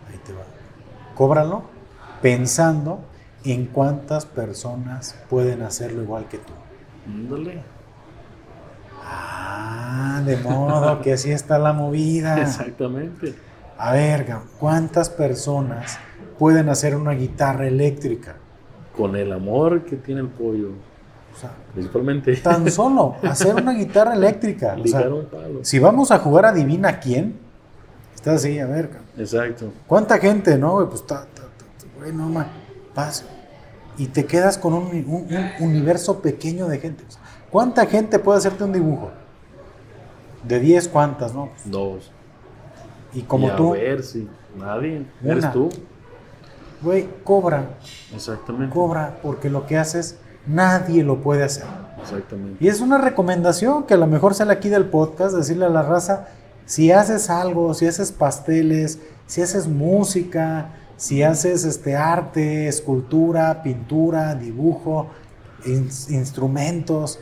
ahí te va, cóbralo pensando en cuántas personas pueden hacerlo igual que tú. Ándale. Ah, de modo que así está la movida. Exactamente. A ver, ¿cuántas personas pueden hacer una guitarra eléctrica? Con el amor que tiene el pollo. O sea, Principalmente. tan solo hacer una guitarra eléctrica. O sea, Ligar un palo. si vamos a jugar adivina quién, está así, a ver, Exacto. ¿cuánta gente, no? güey? Pues, ta, ta, no, ma, vas. Y te quedas con un, un- un universo pequeño de gente. O sea, ¿Cuánta gente puede hacerte un dibujo? De 10, ¿cuántas, no? Dos. Y como Y a tú, ver si nadie. Una. Eres tú. güey, cobra, Exactamente. cobra, porque lo que haces, nadie lo puede hacer. Exactamente. Y es una recomendación que a lo mejor sale aquí del podcast, decirle a la raza, si haces algo, si haces pasteles, si haces música, si haces este arte, escultura, pintura, dibujo, ins- instrumentos,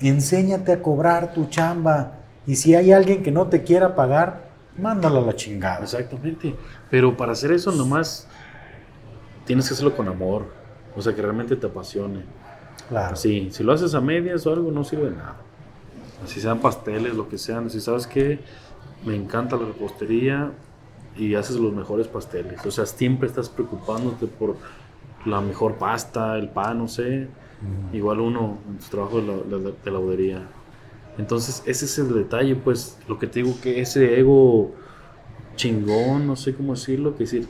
enséñate a cobrar tu chamba. Y si hay alguien que no te quiera pagar, mándalo a la chingada. Exactamente. Pero para hacer eso nomás tienes que hacerlo con amor. O sea, que realmente te apasione. Claro. Sí, si lo haces a medias o algo, no sirve de nada. Si sean pasteles, lo que sean. Si sabes que me encanta la repostería y haces los mejores pasteles. O sea, siempre estás preocupándote por la mejor pasta, el pan, no sé. Igual uno en su trabajo de la, de la- de la laudería. Entonces, ese es el detalle, pues, lo que te digo, que ese ego chingón, no sé cómo decirlo, que decir,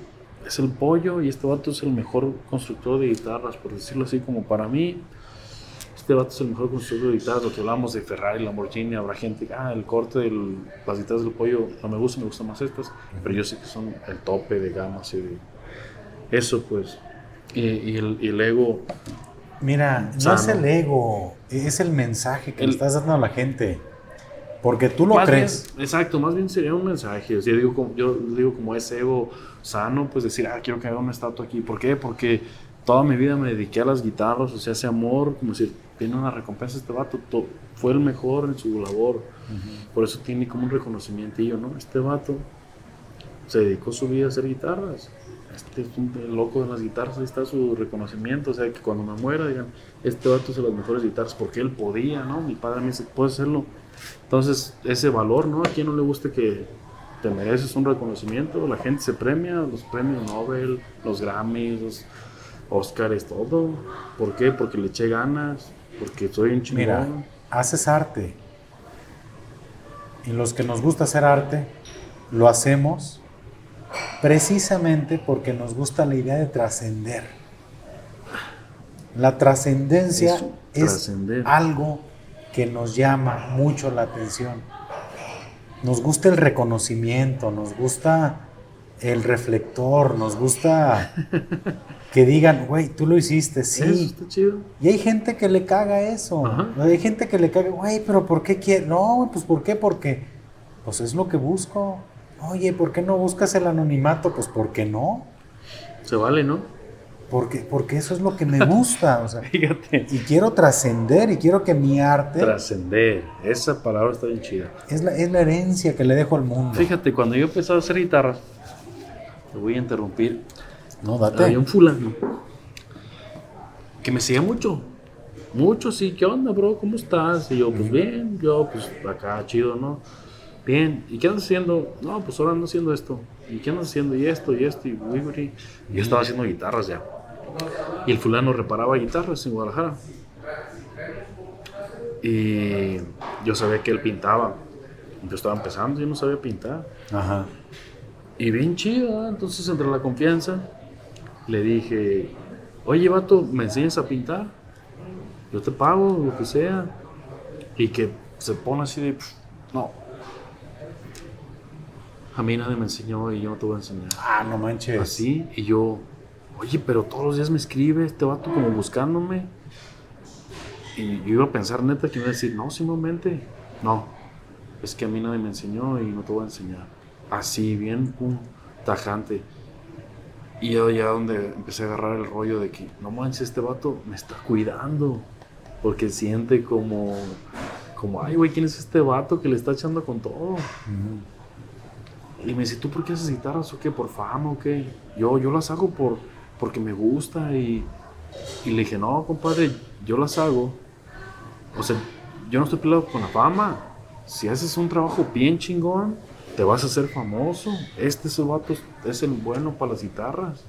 es el pollo y este vato es el mejor constructor de guitarras, por decirlo así, como para mí, este vato es el mejor constructor de guitarras, lo que hablamos de Ferrari, Lamborghini, habrá gente, ah, el corte de las guitarras del pollo no me gusta, me gustan más estas, pero yo sé que son el tope de gama, así de eso, pues, y, y el, y el ego, Mira, no Sano. es el ego, es el mensaje que El- le estás dando a la gente. Porque tú lo Más crees. bien- exacto, más bien sería un mensaje. O sea, yo, digo, como, yo digo como ese ego sano, pues decir, ah, quiero que haga una estatua aquí. ¿Por qué? Porque toda mi vida me dediqué a las guitarras, o sea, ese amor, como decir, tiene una recompensa este vato, to- fue el mejor en su labor. Por eso tiene como un reconocimientillo, ¿no? Este vato se dedicó su vida a hacer guitarras. Este es un loco de las guitarras, ahí está su reconocimiento. O sea, que cuando me muera digan, este vato de las mejores guitarras porque él podía, ¿no? Mi padre me dice, puedes hacerlo. Entonces, ese valor, ¿no? A quien no le guste que te mereces un reconocimiento, la gente se premia, los premios Nobel, los Grammys, los Oscars, todo. ¿Por qué? Porque le eché ganas, porque soy un chingón. Mira, haces arte. Y los que nos gusta hacer arte, lo hacemos precisamente porque nos gusta la idea de trascender. La trascendencia es algo que nos llama mucho la atención. nos gusta el reconocimiento, nos gusta el reflector, nos gusta que digan, güey, tú lo hiciste, sí. Eso está chido. Y hay gente que le caga eso. Ajá. Hay gente que le caga, güey, pero ¿por qué quiere? No, pues ¿por qué? Porque, pues es lo que busco. Oye, ¿por qué no buscas el anonimato? Pues porque no. Se vale, ¿no? Porque, porque eso es lo que me gusta. O sea, Fíjate. y quiero trascender y quiero que mi arte Trascender. Esa palabra está bien chida. es la, es la herencia que le dejo al mundo. Fíjate, cuando yo empezaba a hacer guitarra, te voy a interrumpir. No, date. Había un fulano que me seguía mucho. Mucho, sí. ¿Qué onda, bro? ¿Cómo estás? Y yo, pues bien. Yo, pues acá, chido, ¿no? Bien. ¿Y qué andas haciendo? No, pues ahora ando haciendo esto. ¿Y qué andas haciendo? Y esto, y esto, y yo estaba haciendo guitarras ya. Y el fulano reparaba guitarras en Guadalajara. Y yo sabía que él pintaba. Yo estaba empezando, yo no sabía pintar. Ajá. Y bien chido, entonces entre la confianza le dije, oye vato, ¿me enseñas a pintar? Yo te pago, lo que sea. Y que se pone así de, "Pff, no. A mí nadie me enseñó y yo no te voy a enseñar. Ah, no manches. Así, y yo, oye, pero todos los días me escribe este vato como buscándome. Y yo iba a pensar neta que iba a decir, no, simplemente, no, es que a mí nadie me enseñó y no te voy a enseñar. Así, bien, pum, tajante. Y yo ya donde empecé a agarrar el rollo de que, no manches, este vato me está cuidando. Porque siente como, como, ay, güey, ¿quién es este vato que le está echando con todo? Y me dice, ¿tú por qué haces guitarras o qué? ¿Por fama o qué? Yo, yo las hago por, porque me gusta y, y le dije, no, compadre, yo las hago. O sea, yo no estoy peleado con la fama. Si haces un trabajo bien chingón, te vas a hacer famoso. Este vato es- es el bueno para las guitarras.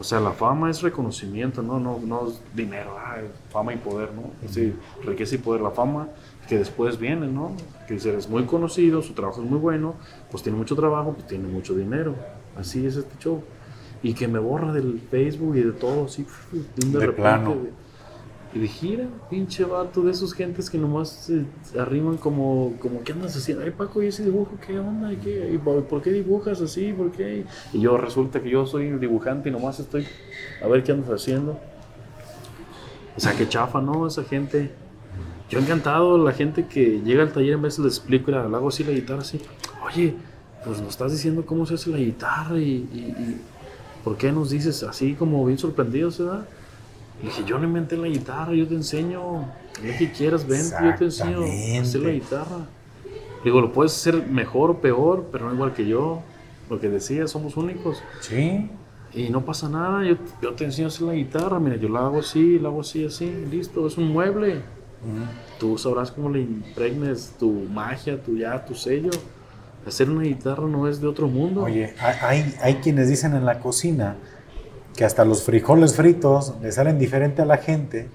O sea, la fama es reconocimiento, no, no, no es dinero, ah, fama y poder, ¿no? Sí, riqueza y poder. La fama que después viene, ¿no? Que dice, es muy conocido, su trabajo es muy bueno, pues tiene mucho trabajo, pues tiene mucho dinero. Así es este show. Y que me borra del Facebook y de todo, así, de, de repente, plano. y de gira, pinche vato, de esos gentes que nomás se arriman como, como ¿qué andas haciendo? Ay, Paco, ¿y ese dibujo qué onda? ¿Y qué? ¿Y por por qué dibujas así? ¿Por qué? Y yo resulta que yo soy el dibujante y nomás estoy a ver qué andas haciendo. O sea, qué chafa, ¿no? Esa gente. Yo encantado, la gente que llega al taller en vez les explico, le hago así la guitarra así. Oye, pues nos estás diciendo cómo se hace la guitarra y, y- y ¿por qué nos dices así como bien sorprendidos, verdad? Le dije, yo no inventé la guitarra, yo te enseño. Lo que quieras, ven, yo te enseño a hacer la guitarra. Digo, lo puedes hacer mejor o peor, pero no igual que yo. Lo que decía, somos únicos. Sí. Y no pasa nada, yo, yo te enseño a hacer la guitarra, mira, yo la hago así, la hago así, así, listo, es un mueble. Tú sabrás cómo le impregnes tu magia, tu ya, tu sello. Hacer una guitarra no es de otro mundo. Oye, hay, hay- quienes dicen en la cocina que hasta los frijoles fritos le salen diferente a la gente.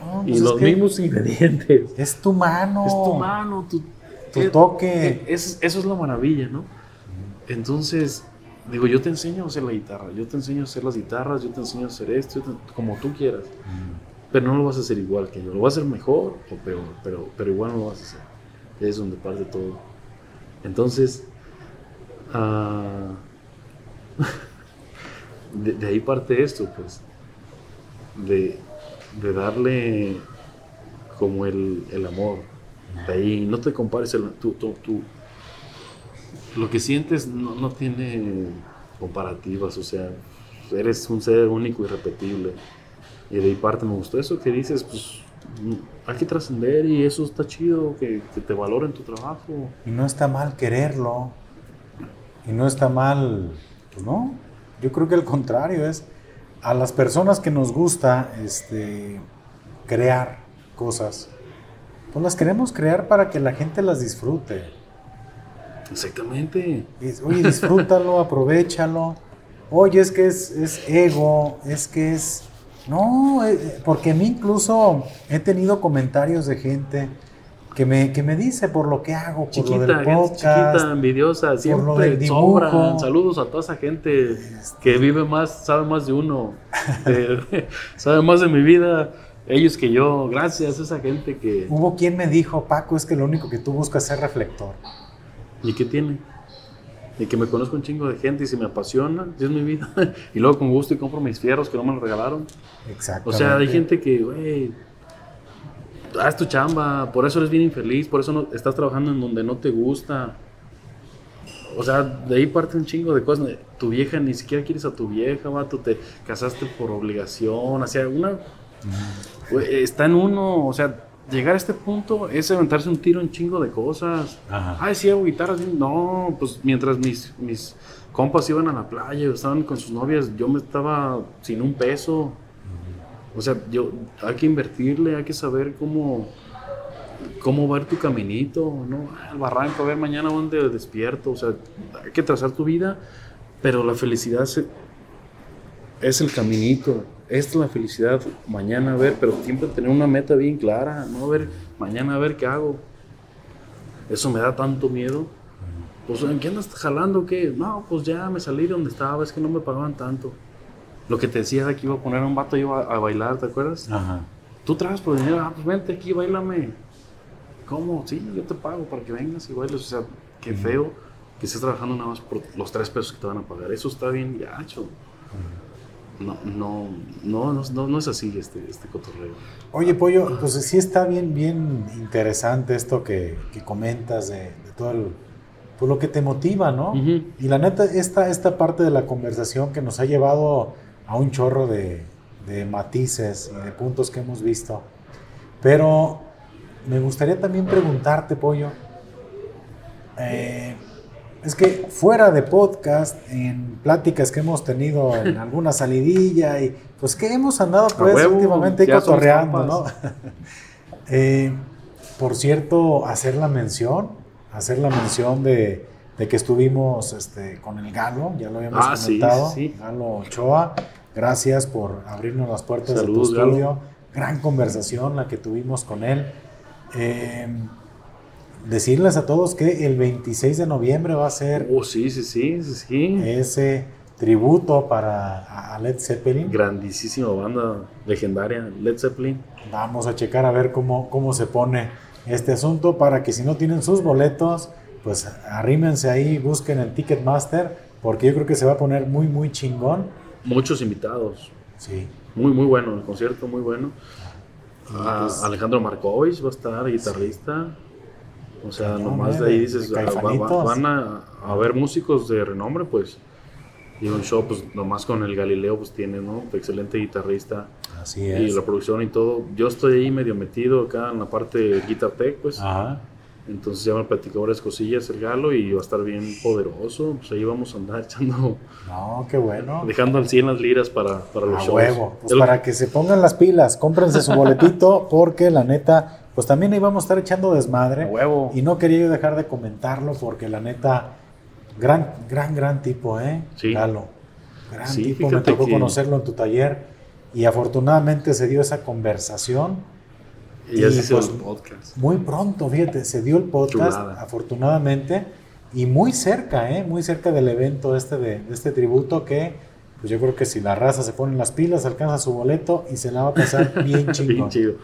No, y pues es los mismos ingredientes. Es tu mano. Es tu mano, tu, Tu eh, toque. eh, es- eso es la maravilla, ¿no? Entonces, digo, yo te enseño a hacer la guitarra, yo te enseño a hacer las guitarras, yo te enseño a hacer esto, te- como tú quieras. Pero no lo vas a hacer igual que yo, lo vas a hacer mejor o peor, pero, pero igual no lo vas a hacer. Es donde parte todo. Entonces, ah, de, ahí parte esto, pues, de, darle como el, el amor. De ahí, no te compares, el, tú, tú, tú- lo que sientes no, no tiene comparativas, o sea, eres un ser único y repetible. Y de ahí parte me gustó eso que dices, pues hay que trascender y eso está chido, que, que te valoren tu trabajo. Y no está mal quererlo. Y no está mal, pues no. Yo creo que al contrario es a las personas que nos gusta este, crear cosas, pues las queremos crear para que la gente las disfrute. Exactamente. Es, Oye, disfrútalo, aprovechalo. Oye, es que es, es ego, es que es... No, eh, porque a mí incluso he tenido comentarios de gente que me, que me dice por lo que hago, por lo Chiquita, del gente podcast. chiquita, envidiosa, lo siempre del. Este sobran. Saludos a toda esa gente que vive más, sabe más de uno, eh, sabe más de mi vida, ellos que yo. Gracias a esa gente que... Hubo quien me dijo, Paco, es que lo único que tú buscas es reflector. ¿Y qué tiene? Y que me conozco un chingo de gente y si me apasiona, es mi vida. y luego con gusto y compro mis fierros que no me los regalaron. Exacto. O sea, hay gente que, güey, haz tu chamba, por eso eres bien infeliz, por eso no, estás trabajando en donde no te gusta. O sea, de ahí parte un chingo de cosas. Tu vieja ni siquiera quieres a tu vieja, vato, te casaste por obligación, o sea, una... está en uno, o sea, llegar a este punto es aventarse un tiro en chingo de cosas. Ajá. Ay, sí, hago guitarra. sí. No, pues mientras mis, mis compas iban a la playa o estaban con sus novias, yo me estaba sin un peso. O sea, yo, hay que invertirle, hay que saber cómo, cómo va tu caminito, ¿no? Al barranco, a ver mañana dónde despierto. O sea, hay que trazar tu vida, pero la felicidad se- es el caminito. Esta es la felicidad, mañana a ver, pero siempre tener una meta bien clara, no a ver, mañana a ver qué hago. Eso me da tanto miedo. Pues, ¿en qué andas jalando? ¿Qué? No, pues ya me salí de donde estaba, es que no me pagaban tanto. Lo que te decía de que iba a poner a un vato, iba a, a bailar, ¿te acuerdas? Ajá. Tú trabajas por dinero, ah, pues vente aquí, bailame. ¿Cómo? Sí, yo te pago para que vengas y bailes. O sea, qué feo que estés trabajando nada más por los tres pesos que te van a pagar. Eso está bien gacho. No, no, no, no, no, no es así este, este cotorreo. Oye, Pollo, pues sí está bien, bien interesante esto que, que comentas de, de todo el, pues lo que te motiva, ¿no? Y la neta, esta, esta parte de la conversación que nos ha llevado a un chorro de, de matices y de puntos que hemos visto. Pero me gustaría también preguntarte, Pollo, eh, es que fuera de podcast, en pláticas que hemos tenido en alguna salidilla y pues que hemos andado pues huevo, últimamente cotorreando, ¿no? Eh, por cierto, hacer la mención, hacer la mención de, de que estuvimos este, con el Galo, ya lo habíamos Ah, comentado, sí, sí. Galo Ochoa, gracias por abrirnos las puertas de tu Galo. estudio, gran conversación la que tuvimos con él. Eh, decirles a todos que el 26 de noviembre va a ser Oh, sí, sí, sí, sí, sí. ese tributo para a Led Zeppelin. Grandísima banda legendaria, Led Zeppelin. Vamos a checar a ver cómo, cómo se pone este asunto para que si no tienen sus boletos, pues arrímense ahí, busquen el Ticketmaster, porque yo creo que se va a poner muy, muy chingón. Muchos invitados. Sí. Muy, muy bueno, el concierto muy bueno. Ah, pues- Alejandro Markovich va a estar, guitarrista. O sea, Cañón, nomás eh, de ahí dices, de ah, va- va- van a, a ver músicos de renombre, pues. Y un show, pues nomás con el Galileo, pues tiene, ¿no? Excelente guitarrista. Así Y es. la producción y todo. Yo estoy ahí medio metido acá en la parte de Guitar Tech, pues. Ajá. Entonces ya me platicó varias cosillas el Galo y va a estar bien poderoso. Pues ahí vamos a andar echando, No, qué bueno. dejando al 100 las liras para, para los A shows. huevo. Pues para que se pongan las pilas, cómprense su boletito, porque la neta, pues también íbamos a estar echando desmadre. Huevo. Y no quería yo dejar de comentarlo, porque la neta, gran, gran, gran tipo, ¿eh? Sí. Galo. Gran Sí, tipo, me tocó que- conocerlo en tu taller. Y afortunadamente se dio esa conversación. Y así y se pues- los podcast. Muy pronto, fíjate, se dio el podcast, Chulada. afortunadamente, y muy cerca, ¿eh? Muy cerca del evento este de, de este tributo que, pues yo creo que si la raza se pone las pilas, alcanza su boleto y se la va a pasar bien Bien chido.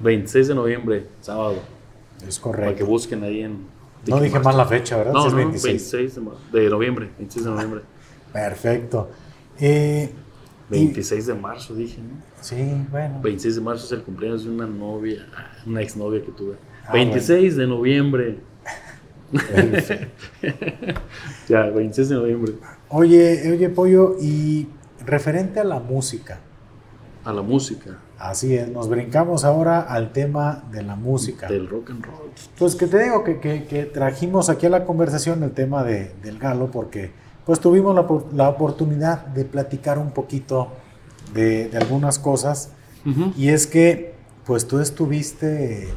26 de noviembre, sábado. Es Para que correcto. busquen ahí en. No dije mal la fecha, ¿verdad? No, Sí no, 26. 26 de, noviembre. 26 de noviembre. Perfecto. Eh, y- 26 de marzo, dije, ¿no? sí, bueno. 26 de marzo es el cumpleaños de una novia, una exnovia que tuve. Ah, 26 de noviembre. ya, 26 de noviembre. Oye, oye, Pollo, y referente a la música, A la música, así es, nos brincamos ahora al tema de la música. del rock and roll. Pues que te digo que, que- que trajimos aquí a la conversación el tema de, del galo porque pues tuvimos la, la oportunidad de platicar un poquito de, de algunas cosas Ujú. y es que pues tú estuviste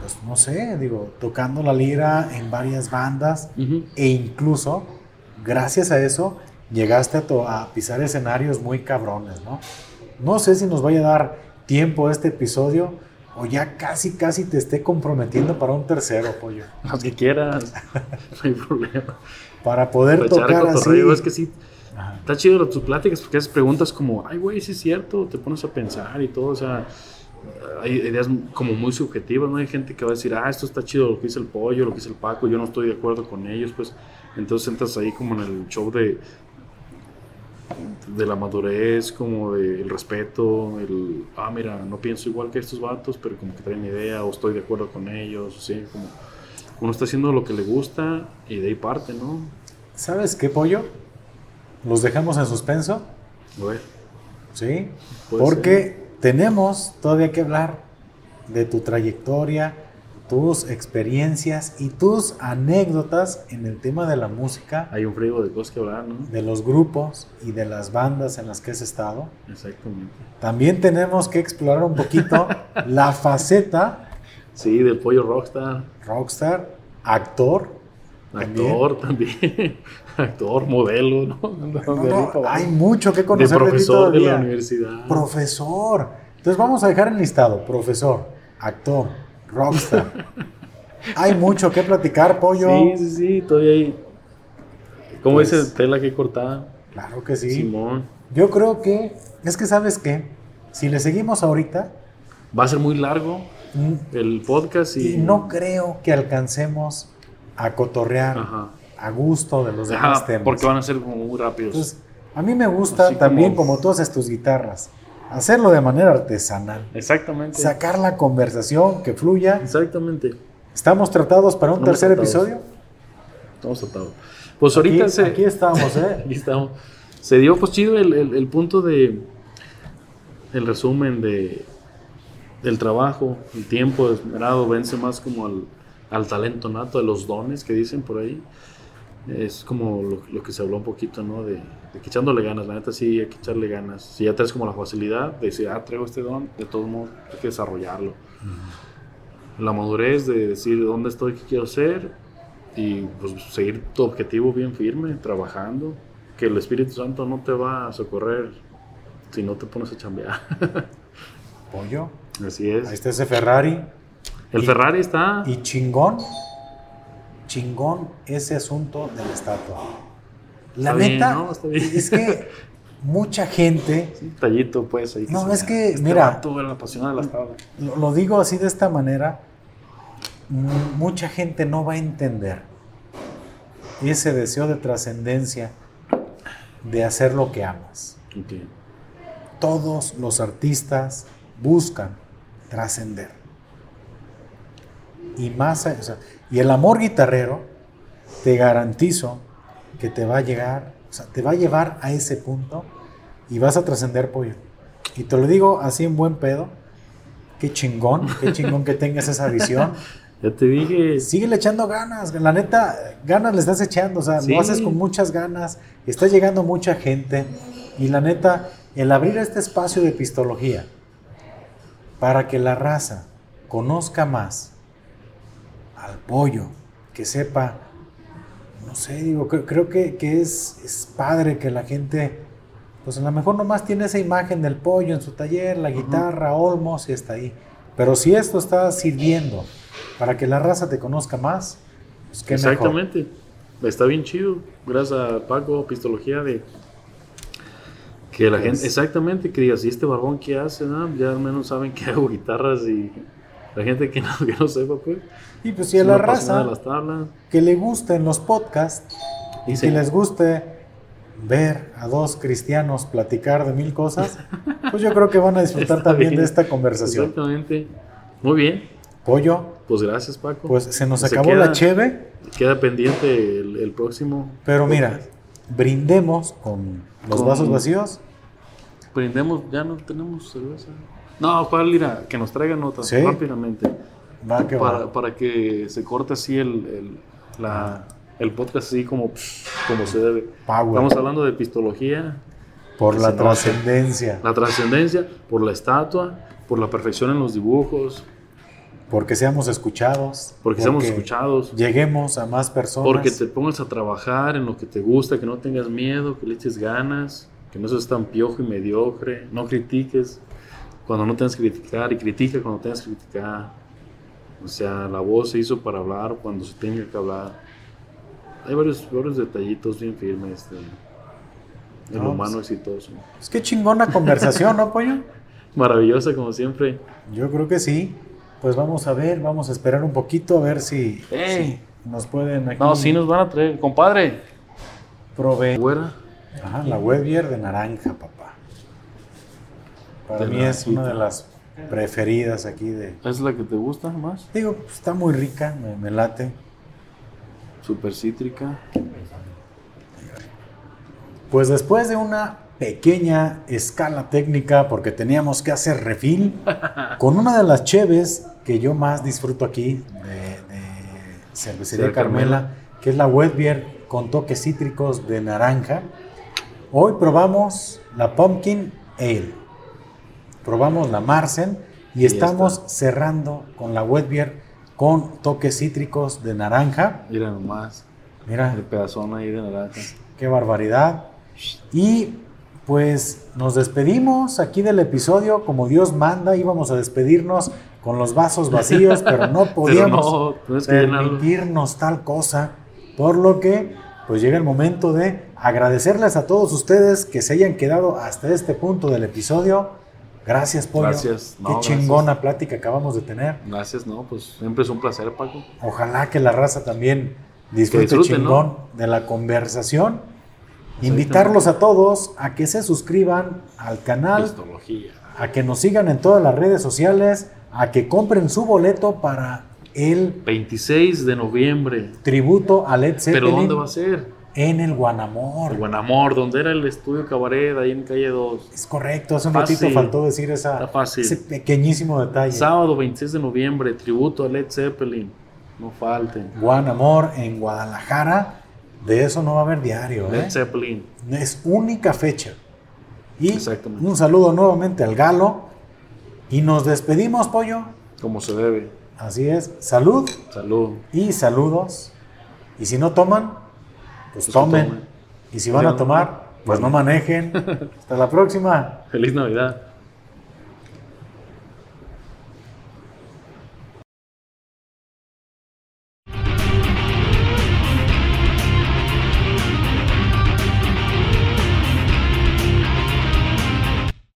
pues no sé, digo, tocando la lira en varias bandas Ujú. e incluso gracias a eso llegaste a, a pisar escenarios muy cabrones, ¿no? No sé si nos vaya a dar tiempo este episodio o ya casi, casi te esté comprometiendo para un tercero, pollo. Los que quieras, no hay problema. Para poder Para echar tocar así. es que sí, Ajá. Está chido tus pláticas porque haces preguntas como, ay, güey, sí es cierto, te pones a pensar y todo, o sea, hay ideas como muy subjetivas, ¿no? Hay gente que va a decir, ah, esto está chido lo que dice el pollo, lo que dice el Paco, yo no estoy de acuerdo con ellos, pues entonces entras ahí como en el show de, de la madurez, como del respeto, el, ah, mira, no pienso igual que estos vatos, pero como que traen idea o estoy de acuerdo con ellos, así como uno está haciendo lo que le gusta y de ahí parte, ¿no? ¿Sabes qué, pollo? ¿Los dejamos en suspenso? Bueno, Sí, porque tenemos todavía que hablar de tu trayectoria, tus experiencias y tus anécdotas en el tema de la música, hay un frigo de cosas que hablar, ¿no? de los grupos y de las bandas en las que has estado. Exactamente. También tenemos que explorar un poquito la faceta Sí, del pollo rockstar, rockstar, actor. actor también, actor, modelo, ¿no? Hay mucho que conocer de profesor de la universidad. Profesor. Entonces vamos a dejar enlistado. Profesor, actor, rockstar. Hay mucho que platicar, pollo. Sí, sí, sí, todavía hay. ¿Cómo Pues- dice tela que cortada? Claro que sí. Simón. Yo creo que, es que sabes qué, si le seguimos ahorita, Va a ser muy largo mm, el podcast y. y no creo que alcancemos a cotorrear Ajá. a gusto de los Ajá, demás temas. porque van a ser como muy rápidos. Entonces, a mí me gusta Así también, como- como tú haces tus guitarras, hacerlo de manera artesanal. Exactamente. Sacar la conversación, que fluya. Exactamente. ¿Estamos tratados para un tercer episodio? Estamos tratados. Pues ahorita aquí, se. aquí estamos, ¿eh? Aquí estamos. Se dio pues chido el, el- el punto de. El resumen de. Del trabajo, el tiempo esmerado vence más como al, al talento nato, de los dones que dicen por ahí. Es como lo, lo que se habló un poquito, ¿no? De, de que echándole ganas, la neta sí hay que echarle ganas. Si ya traes como la facilidad de decir, ah, traigo este don, de todos modos hay que desarrollarlo. La madurez de decir dónde estoy, qué quiero ser y pues seguir tu objetivo bien firme, trabajando. Que el Espíritu Santo no te va a socorrer si no te pones a chambear. Pollo. Así es. Ahí está ese Ferrari. El Y- Ferrari está. Y chingón, chingón ese asunto de la estatua. La Está bien, neta, ¿no? Está bien. es que mucha gente, tallito, pues ahí. No, es que, Este mira. vato era apasionado de las tablas. lo, lo digo así de esta manera, m- mucha gente no va a entender ese deseo de trascendencia de hacer lo que amas. Ok. Todos los artistas buscan trascender. Y más, a- o sea, y el amor guitarrero, te garantizo que te va a llegar, o sea, te va a llevar a ese punto y vas a trascender pollo. Y te lo digo así en buen pedo, qué chingón, qué chingón que tengas esa visión. Ya te dije. Síguele echando ganas, la neta, ganas le estás echando, o sea, Sí. lo haces con muchas ganas, está llegando mucha gente y la neta, el abrir este espacio de pistología para que la raza conozca más al pollo, que sepa, no sé, digo, cre- creo que, que es, es padre que la gente, pues a lo mejor nomás tiene esa imagen del pollo en su taller, la guitarra, Olmos y está ahí. Pero si esto está sirviendo para que la raza te conozca más, pues qué mejor. Exactamente. Está bien chido. Gracias a Paco, Pistología, de que la Pues- gente, exactamente, que digas, ¿y este barbón qué hace? no? Ya al menos saben que hago guitarras y la gente que no, que no sepa, pues. Y pues si a la raza de las tablas. que le gusten los podcasts y Sí, que les guste ver a dos cristianos platicar de mil cosas, pues yo creo que van a disfrutar también bien. de esta conversación. Exactamente. Muy bien. Pollo, Pues gracias, Paco. pues se nos acabó queda- la cheve, Queda pendiente el, el próximo. pero mira, brindemos con los Con- vasos vacíos. Brindemos, ya no tenemos cerveza. No, ¿cuál irá? Que nos traigan otra Sí. rápidamente. Va que va. Para, para que se corte así el, el, la- el podcast así como, como se debe. Power. Estamos hablando de pistología, por la trascendencia, la trascendencia, por la estatua, por la perfección en los dibujos, porque seamos escuchados, porque seamos escuchados, lleguemos a más personas. porque te pongas a trabajar en lo que te gusta, que no tengas miedo, que le eches ganas, que no seas tan piojo y mediocre, no critiques cuando no tengas que criticar y critica cuando tengas que criticar. O sea, la voz se hizo para hablar cuando se tenga que hablar. Hay varios, varios detallitos bien firmes de, del No, humano pues- exitoso. Es que chingona conversación, ¿no, pollo? Maravillosa como siempre. Yo creo que sí. Pues vamos a ver, vamos a esperar un poquito a ver si, nos pueden aquí No, sí nos van a traer. Compadre. Güera. Ajá, la Webbier de naranja, papá. Para mí es una de las preferidas aquí de... ¿Es la que te gusta más? Digo, pues, está muy rica, me, me late. Super cítrica. Pues después de una pequeña escala técnica, porque teníamos que hacer refil, con una de las cheves que yo más disfruto aquí de, de Cervecería Carmela, Carmela. que es la Wet Beer con toques cítricos de naranja. Hoy probamos la Pumpkin Ale, probamos la Marsen y Y estamos esta. cerrando con la Wet Beer con toques cítricos de naranja. Mira nomás. Mira, El pedazón ahí de naranja. Qué barbaridad. Y pues nos despedimos aquí del episodio como Dios manda. Íbamos a despedirnos con los vasos vacíos, pero no podíamos no, que permitirnos tal cosa. Por lo que pues llega el momento de agradecerles a todos ustedes que se hayan quedado hasta este punto del episodio. Gracias, Pollo. Gracias. Qué No, chingona plática acabamos de tener. Gracias, no, pues siempre es un placer, Paco. Ojalá que la raza también disfrute chingón ¿no? de la conversación. Invitarlos a todos a que se suscriban al canal, Histología. a que nos sigan en todas las redes sociales, a que compren su boleto para el 26 de noviembre. tributo a Led Zeppelin ¿Pero dónde va a ser? En el Guanamor. El Buen Amor, donde era el estudio Cabaret, ahí en calle 2. Es correcto, hace un Fácil. ratito faltó decir esa, ese pequeñísimo detalle. Sábado 26 de noviembre, tributo a Led Zeppelin. No falten. Guanamor en Guadalajara. De eso no va a haber diario. ¿eh? Led Zeppelin. Es única fecha. Y Exactamente. un saludo nuevamente al Galo. Y nos despedimos, pollo. Como se debe. Así es. Salud Salud. y saludos. Y si no toman, pues, Pues tomen. Y si van a tomar, pues no manejen. Hasta la próxima. Feliz Navidad.